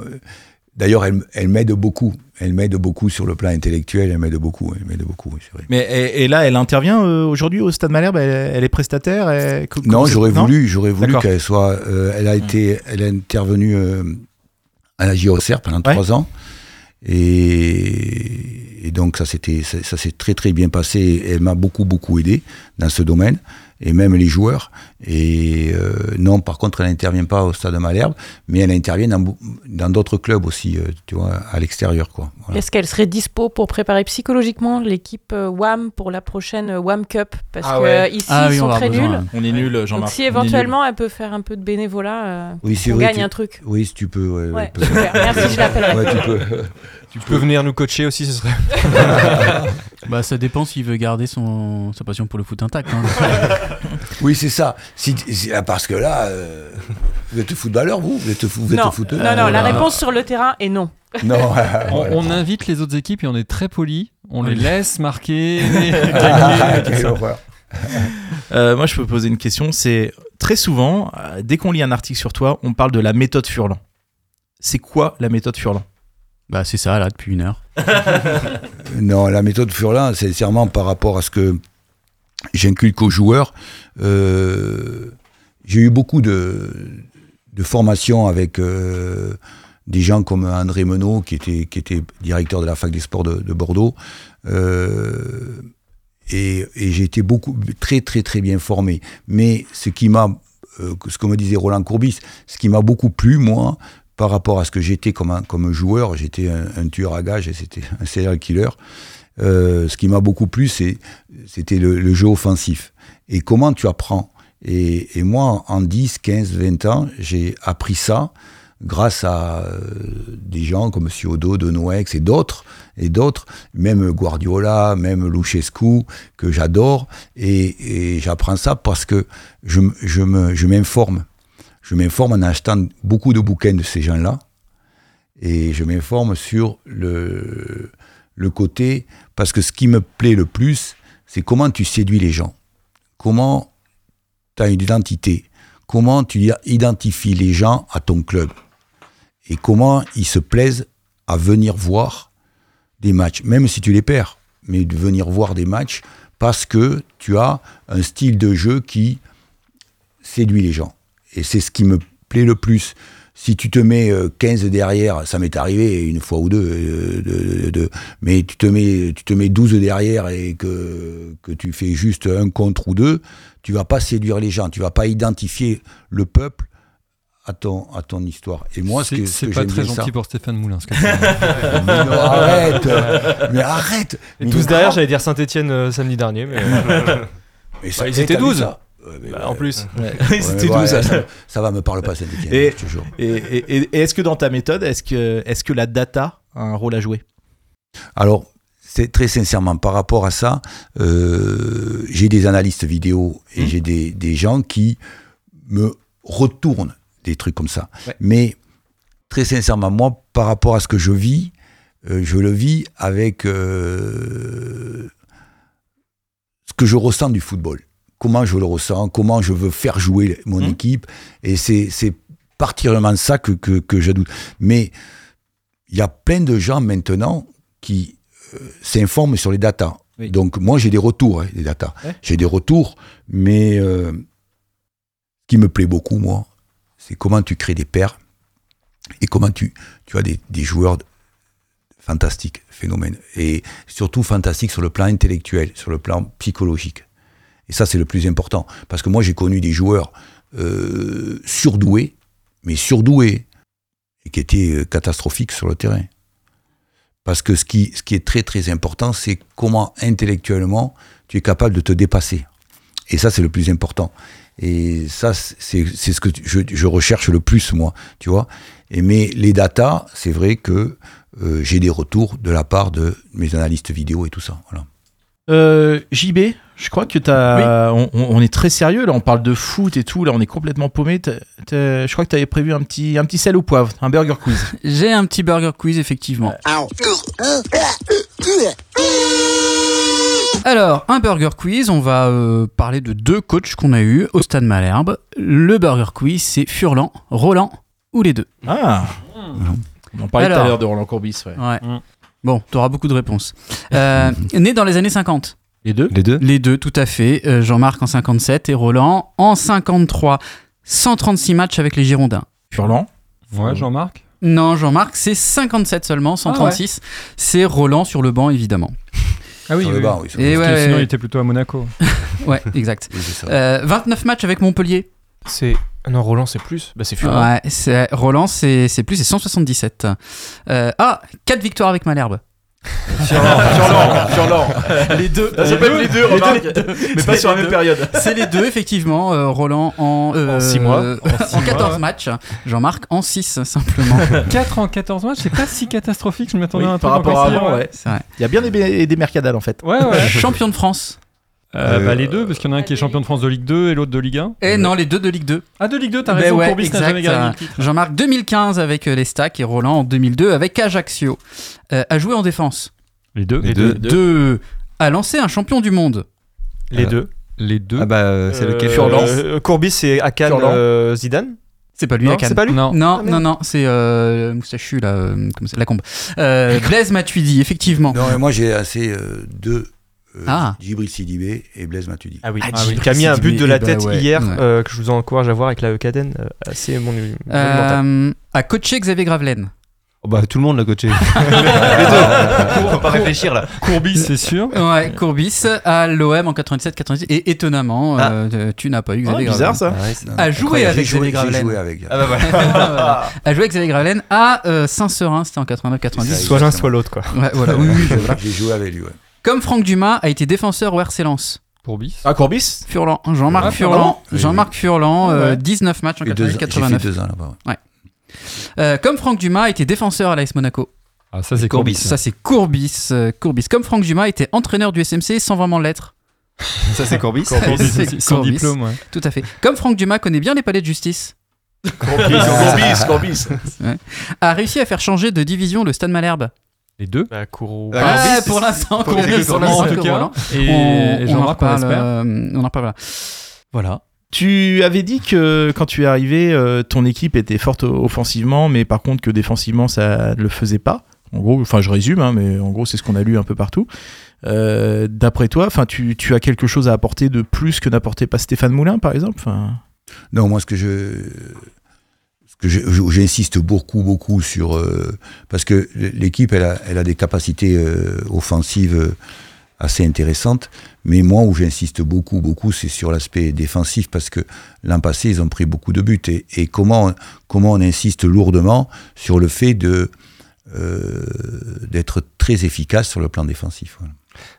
S3: d'ailleurs elle elle m'aide beaucoup. Elle m'aide beaucoup sur le plan intellectuel, elle m'aide beaucoup, elle m'aide beaucoup, c'est vrai.
S2: Mais et, et là, elle intervient euh, aujourd'hui au Stade Malherbe? Elle, elle est prestataire? elle-
S3: Non, j'aurais voulu, j'aurais voulu qu'elle soit. euh, elle a été, elle est intervenue euh, à la JOCR pendant
S2: Ouais.
S3: trois ans, et, et donc ça s'était, ça, ça s'est très très bien passé. Elle m'a beaucoup beaucoup aidé dans ce domaine, et même les joueurs. Et euh, non, par contre, elle n'intervient pas au Stade Malherbe, mais elle intervient dans d'autres clubs aussi, euh, tu vois, à l'extérieur, quoi. Voilà.
S8: Est-ce qu'elle serait dispo pour préparer psychologiquement l'équipe euh, WAM pour la prochaine WAM Cup? Parce
S2: Ah
S8: que
S2: ouais.
S8: ici,
S1: Ah oui,
S8: ils
S1: on
S8: sont très nuls.
S1: hein.
S2: On est nul,
S8: Donc
S2: Jean-Marc.
S8: si éventuellement elle peut faire un peu de bénévolat, euh,
S3: Oui,
S8: on
S3: vrai.
S8: gagne
S3: tu-
S8: un truc.
S3: Oui, si tu peux. ouais, peut-
S8: super. Merci, je l'appellerai.
S3: Ouais, tu peux.
S6: Tu peux venir nous coacher aussi, ce serait.
S1: Bah, ça dépend s'il veut garder son, sa passion pour le foot intact. hein.
S3: Oui, c'est ça. Si, si- ah, parce que là, euh, vous êtes footballeur, vous? Vous êtes, fou- vous êtes
S8: Non, non, non, la réponse sur le terrain est non.
S3: Non,
S7: On, invite les autres équipes et on est très poli. On les laisse marquer.
S3: Ah,
S7: gagner,
S3: quelle horreur.
S2: Euh, moi, je peux poser une question. C'est très souvent, euh, dès qu'on lit un article sur toi, on parle de la méthode Furlan. C'est quoi la méthode Furlan?
S1: Bah, c'est ça, là, depuis une heure.
S3: Non, la méthode Furlan, sincèrement, par rapport à ce que j'inculque aux joueurs, euh, j'ai eu beaucoup de, de formations avec euh, des gens comme André Menot, qui était, directeur de la fac des sports de, de Bordeaux. Euh, et j'ai été beaucoup, très, très, très bien formé. Mais ce qui m'a, ce que me disait Roland Courbis, ce qui m'a beaucoup plu, moi, par rapport à ce que j'étais comme, un- comme joueur, j'étais un, tueur à gages et c'était un serial killer. Euh, ce qui m'a beaucoup plu, c'était le, jeu offensif. Et comment tu apprends et, moi, en 10, 15, 20 ans, j'ai appris ça grâce à euh, des gens comme Siodo, De Noex et d'autres, et d'autres, même Guardiola, même Luchescu, que j'adore, et, j'apprends ça parce que je, je m'informe. Je m'informe en achetant beaucoup de bouquins de ces gens-là, et je m'informe sur le, le côté, parce que ce qui me plaît le plus, c'est comment tu séduis les gens, comment tu as une identité, comment tu identifies les gens à ton club, et comment ils se plaisent à venir voir des matchs, même si tu les perds, mais de venir voir des matchs parce que tu as un style de jeu qui séduit les gens. Et c'est ce qui me plaît le plus. Si tu te mets euh, 15 derrière, ça m'est arrivé une fois ou deux, euh, de- de- de- mais tu te, mets, tu te mets 12 derrière et que, que tu fais juste un contre ou deux, tu vas pas séduire les gens, tu vas pas identifier le peuple à ton, à ton histoire. Et moi, ce
S7: C'est
S3: ce
S7: pas très gentil
S3: ça-
S7: pour Stéphane Moulin. ce.
S3: Mais non, arrête Mais arrête
S6: Et
S3: Mais
S6: tous derrière, j'allais dire Saint-Etienne samedi dernier, mais.
S3: Mais ça-
S6: Bah, ils étaient
S3: t'as vu
S6: 12.
S3: Ouais,
S6: Bah,
S3: ouais.
S6: en plus.
S2: Ouais,
S3: Ouais,
S2: C'était
S3: mais ouais,
S2: 12.
S3: ça, ça va, me parle pas, Saint-Etienne,
S2: Et-
S3: je te jure.
S2: Et, et- et- et est-ce que dans ta méthode, est-ce que, est que la data a un rôle à jouer?
S3: Alors, c'est très sincèrement, par rapport à ça, euh, j'ai des analystes vidéo et
S2: Mmh.
S3: j'ai des, des gens qui me retournent des trucs comme ça.
S2: Ouais.
S3: Mais très sincèrement, moi, par rapport à ce que je vis, euh, je le vis avec euh, ce que je ressens du football. Comment je le ressens, comment je veux faire jouer mon
S2: Mmh.
S3: équipe. Et c'est particulièrement ça que, que, que je doute. Mais il y a plein de gens maintenant qui euh, s'informent sur les datas.
S2: Oui.
S3: Donc moi j'ai des retours, hein, des datas.
S2: Ouais.
S3: J'ai des retours, mais euh, ce qui me plaît beaucoup, moi, c'est comment tu crées des paires et comment tu, tu as des, des joueurs fantastiques, phénomènes. Et surtout fantastiques sur le plan intellectuel, sur le plan psychologique. Et ça, c'est le plus important. Parce que moi, j'ai connu des joueurs euh, surdoués, mais surdoués, et qui étaient euh, catastrophiques sur le terrain. Parce que ce qui, est très très important, c'est comment intellectuellement tu es capable de te dépasser. Et ça, c'est le plus important. Et ça, c'est ce que je, recherche le plus, moi, tu vois. Et mais les datas, c'est vrai que euh, j'ai des retours de la part de mes analystes vidéo et tout ça.
S2: Euh, JB, je crois que t'as. On, on- on est très sérieux là, on parle de foot et tout, là on est complètement paumé. T'as- t'as- Je crois que tu avais prévu un petit, un petit sel au poivre, un burger quiz.
S1: J'ai un petit burger quiz, effectivement. Alors, un burger quiz, on va euh, parler de deux coachs qu'on a eu au Stade Malherbe. Le burger quiz, c'est Furlan, Roland ou les deux
S2: Ah On en parlait tout à l'heure de Roland Courbis. Ouais.
S1: Ouais.
S7: Mm.
S1: Bon, tu auras beaucoup de réponses. Euh, né dans les années 50.
S2: Les deux
S9: Les deux
S1: Les deux, tout à fait. Euh, Jean-Marc en 57 et Roland en 53. 136 matchs avec les Girondins.
S2: Furlan
S7: Ouais, Jean-Marc
S1: Non, Jean-Marc, c'est 57 seulement, 136. C'est Roland sur le banc, évidemment.
S7: Ah oui,
S3: Sur le
S7: oui.
S3: banc, oui, sur le
S1: Et
S3: banc.
S7: Parce que
S1: ouais,
S7: sinon,
S1: ouais.
S7: il était plutôt à Monaco.
S1: Ouais, exact.
S3: Oui.
S1: Euh, 29 matchs avec Montpellier.
S6: C'est. Ah Non, Roland, c'est plus. Bah, c'est Furlan.
S1: Ouais, Roland, c'est c'est plus, c'est 177. Euh, ah, 4 victoires avec Malherbe.
S2: Furlan, Furlan, Furlan.
S1: Les deux.
S2: Ça s'appelle les deux, remarque. Mais pas sur la
S1: les
S2: même période.
S1: C'est les deux, effectivement. Euh, Roland en, euh,
S6: En six mois.
S1: euh,
S7: En
S1: en,
S7: six
S1: 14
S7: mois.
S1: matchs. Jean-Marc en 6, simplement.
S7: 4 en 14 matchs, c'est pas si catastrophique, je m'attendais
S2: Oui,
S7: à un truc
S2: par rapport à avant, ouais.
S1: C'est vrai.
S2: Il y a bien des, des mercadales en fait.
S7: Ouais, ouais.
S1: Champion de France.
S7: Euh, bah,
S3: Euh,
S7: les deux, parce qu'il y en a un qui est champion de France de Ligue 2 et l'autre de Ligue 1.
S1: Et non, les deux de Ligue 2.
S7: Ah, de Ligue 2, t'as
S1: Ben
S7: raison,
S1: ouais,
S7: Courbis n'a jamais gagné le titre.
S1: Jean-Marc 2015 avec euh, les Stacks et Roland en 2002 avec Ajaccio. Euh, a joué en défense.
S7: Les deux.
S9: Les deux.
S1: Deux. A lancé un champion du monde.
S6: Les
S9: Euh,
S6: deux.
S7: Les deux.
S9: Ah bah, c'est lequel
S2: Furlan.
S6: Courbis, c'est Akan euh, Zidane.
S1: C'est pas lui,
S6: Non, c'est pas lui.
S7: Non.
S1: Non,
S6: Ah,
S1: non, non, c'est euh, Moustachu, là, euh, la combe. Euh, Blaise Matuidi, effectivement.
S3: Non, mais moi j'ai assez euh, deux. Euh,
S1: Ah.
S3: Djibril Sidibé et Blaise Matuidi.
S6: Ah oui.
S1: Ah,
S6: qui
S1: Djibril
S6: a mis un but de la
S1: ben
S6: tête
S1: ouais.
S6: hier,
S1: Ouais.
S6: euh, que je vous encourage à voir avec la Eucaden. euh, assez mon- monumental.
S1: Euh, a coaché Xavier Gravelaine.
S9: Oh bah, tout le monde l'a coaché. les deux. Faut pas réfléchir là.
S7: Courbis, c'est sûr.
S1: Ouais, Courbis à l'OM en 97-98. Et étonnamment, euh, tu n'as pas eu
S2: Ah,
S1: Xavier
S2: bizarre
S1: Gravelaine.
S2: ça.
S9: Ah ouais,
S1: joué
S3: incroyable.
S1: avec Xavier Gravelaine.
S3: J'ai joué avec.
S9: Ah bah voilà.
S1: Voilà. A joué avec Xavier Gravelaine à euh, Saint-Seurin, c'était en 89-90.
S3: Ça,
S6: Soit l'un, soit l'autre, quoi.
S1: Ouais, voilà, oui.
S3: J'ai joué avec lui, ouais.
S1: Comme Franck Dumas a été défenseur au RC Lens.
S7: Courbis.
S2: Ah, Courbis
S1: Furlan, Jean-Marc
S7: Ah,
S1: Furlan,
S3: Furlan. Oui,
S1: Jean-Marc Furlan, euh,
S2: Ouais.
S1: 19 matchs en
S3: Et deux- J'ai fait
S1: 88-89.
S3: deux ans là-bas. ouais.
S1: Euh, comme Franck Dumas a été défenseur à l'AS Monaco.
S7: Ah, ça, c'est
S9: Courbis.
S7: Courbis.
S1: Ça, c'est Courbis. euh, Courbis. Comme Franck Dumas était entraîneur du SMC sans vraiment l'être.
S9: Ça, c'est Courbis.
S7: Courbis, son
S1: Courbis.
S7: diplôme, ouais.
S1: Tout à fait. Comme Franck Dumas connaît bien les palais de justice,
S2: Courbis, Courbis, Courbis.
S1: a réussi à faire changer de division le Stade Malherbe.
S7: Les deux.
S6: Bah, Kourou.
S9: Ah,
S1: Ouais,
S9: Courbis,
S1: pour l'instant, pour l'instant,
S7: en tout
S1: que
S7: cas. Et,
S1: on,
S7: et
S1: on en reparle. euh, on en reparle. Voilà.
S2: Tu avais dit que quand tu es arrivé, euh, ton équipe était forte offensivement, mais par contre que défensivement, ça ne le faisait pas. En gros, enfin, je résume, hein, mais en gros, c'est ce qu'on a lu un peu partout. Euh, D'après toi, enfin, tu, tu as quelque chose à apporter de plus que n'apportait pas Stéphane Moulin, par exemple?
S3: Non, moi, ce que je. Que J'insiste beaucoup, beaucoup sur. euh, parce que l'équipe, elle a, des capacités euh, offensives euh, assez intéressantes. Mais moi, où j'insiste beaucoup, beaucoup, c'est sur l'aspect défensif. Parce que l'an passé, ils ont pris beaucoup de buts. Et, comment, comment on insiste lourdement sur le fait d'être très efficace sur le plan défensif.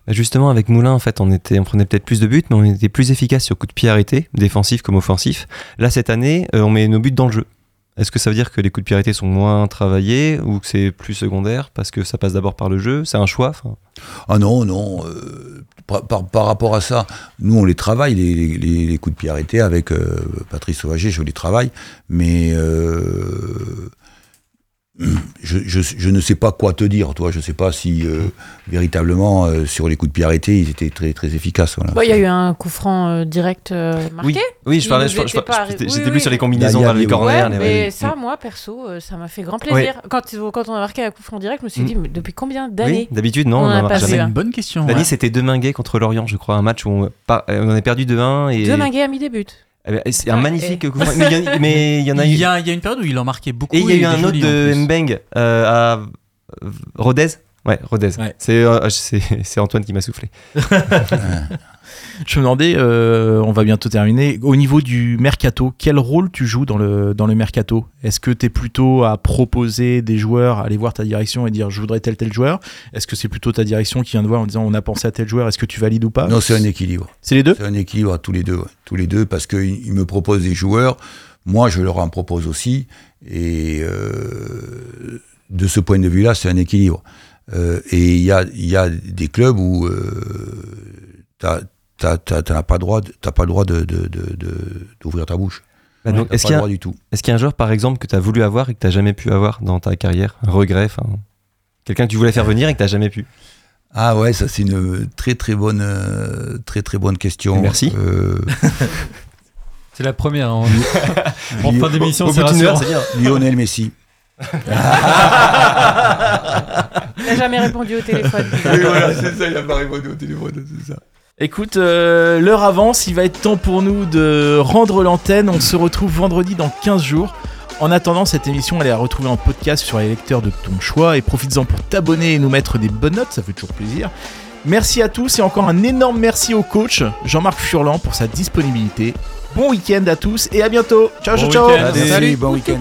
S9: Bah, Justement, avec Moulin, en fait, on, prenait peut-être plus de buts, mais on était plus efficace sur coup de pied arrêté, défensif comme offensif. Là, cette année, on met nos buts dans le jeu. Est-ce que ça veut dire que les coups de arrêtés sont moins travaillés ou que c'est plus secondaire parce que ça passe d'abord par le jeu? C'est un choix
S3: Ah non, non. euh, par, par- rapport à ça, nous, on les travaille, les- les coups de pied arrêtés avec euh, Patrice Sauvager, je les travaille. Mais euh, je, je, je ne sais pas quoi te dire, toi. Je ne sais pas si euh, véritablement, euh, sur les coups de pied arrêtés, ils étaient très, très efficaces. Voilà.
S8: Il y a eu un coup franc euh, direct euh, marqué.
S9: Oui, oui, je parlais, j'étais
S8: oui,
S9: plus
S8: oui.
S9: sur les combinaisons
S3: a
S9: vers les corners.
S8: Ouais,
S9: les-
S8: mais ça, moi, perso, euh, ça m'a fait grand plaisir. Quand, quand on a marqué un coup franc direct, je me suis
S9: Mm.
S8: dit, mais depuis combien
S9: Oui,
S8: d'années
S9: d'habitude, non,
S8: On
S9: on
S8: en a
S9: n'en
S8: pas
S1: C'est
S9: jamais.
S1: une bonne question.
S9: L'année,
S1: ouais.
S9: c'était Deminguet contre Lorient, je crois, un match où on, pas- on en a perdu de 1 et
S8: Deux Minguet a mis des buts.
S9: Eh ben, c'est un magnifique coup franc. Mais il y en- y a
S1: il,
S9: eu.
S1: y a, il y a une période où il en marquait beaucoup.
S9: Et il y a eu un autre de. Mbeng euh, à Rodez. Ouais, Rodez.
S2: Ouais.
S9: C'est euh, c'est c'est Antoine qui m'a soufflé.
S2: je me demandais, euh, on va bientôt terminer, au niveau du mercato, quel rôle tu joues dans le, dans le mercato? Est-ce que tu es plutôt à proposer des joueurs, aller voir ta direction et dire je voudrais tel tel joueur? Est-ce que c'est plutôt ta direction qui vient de voir en disant on a pensé à tel joueur, est-ce que tu valides ou pas?
S3: Non, c'est un équilibre.
S2: C'est les deux?
S3: C'est un équilibre à tous les deux. ouais. Tous les deux, parce qu'ils ils me proposent des joueurs, moi je leur en propose aussi. Et euh, de ce point de vue-là, c'est un équilibre. Euh, et il y a, il y a des clubs où tu n'as pas le droit, droit de, de- de- de- d'ouvrir ta bouche.
S9: Bah, donc, est-ce
S3: pas
S9: qu'il y,
S3: le
S9: a-
S3: droit du tout.
S9: est-ce qu'il y a un joueur, par exemple, que tu as voulu avoir et que tu n'as jamais pu avoir dans ta carrière? Un regret Quelqu'un que tu voulais faire venir et que tu n'as jamais pu?
S3: Ah ouais, ça c'est une très très bonne, euh, très très bonne question.
S9: Merci.
S3: Euh,
S7: C'est la première. hein. En, en fin d'émission, c'est.
S3: Lionel Messi.
S8: Il n'a jamais répondu au téléphone.
S3: c'est ça, il a pas répondu au téléphone, c'est ça.
S2: Écoute, euh, l'heure avance, il va être temps pour nous de rendre l'antenne. On se retrouve vendredi dans 15 jours. En attendant, cette émission, elle est à retrouver en podcast sur les lecteurs de ton choix. Et profites-en pour t'abonner et nous mettre des bonnes notes, ça fait toujours plaisir. Merci à tous et encore un énorme merci au coach Jean-Marc Furlan pour sa disponibilité. Bon week-end à tous et à bientôt. Ciao,
S7: Bon
S2: ciao, ciao.
S7: Salut.
S3: bon week-end.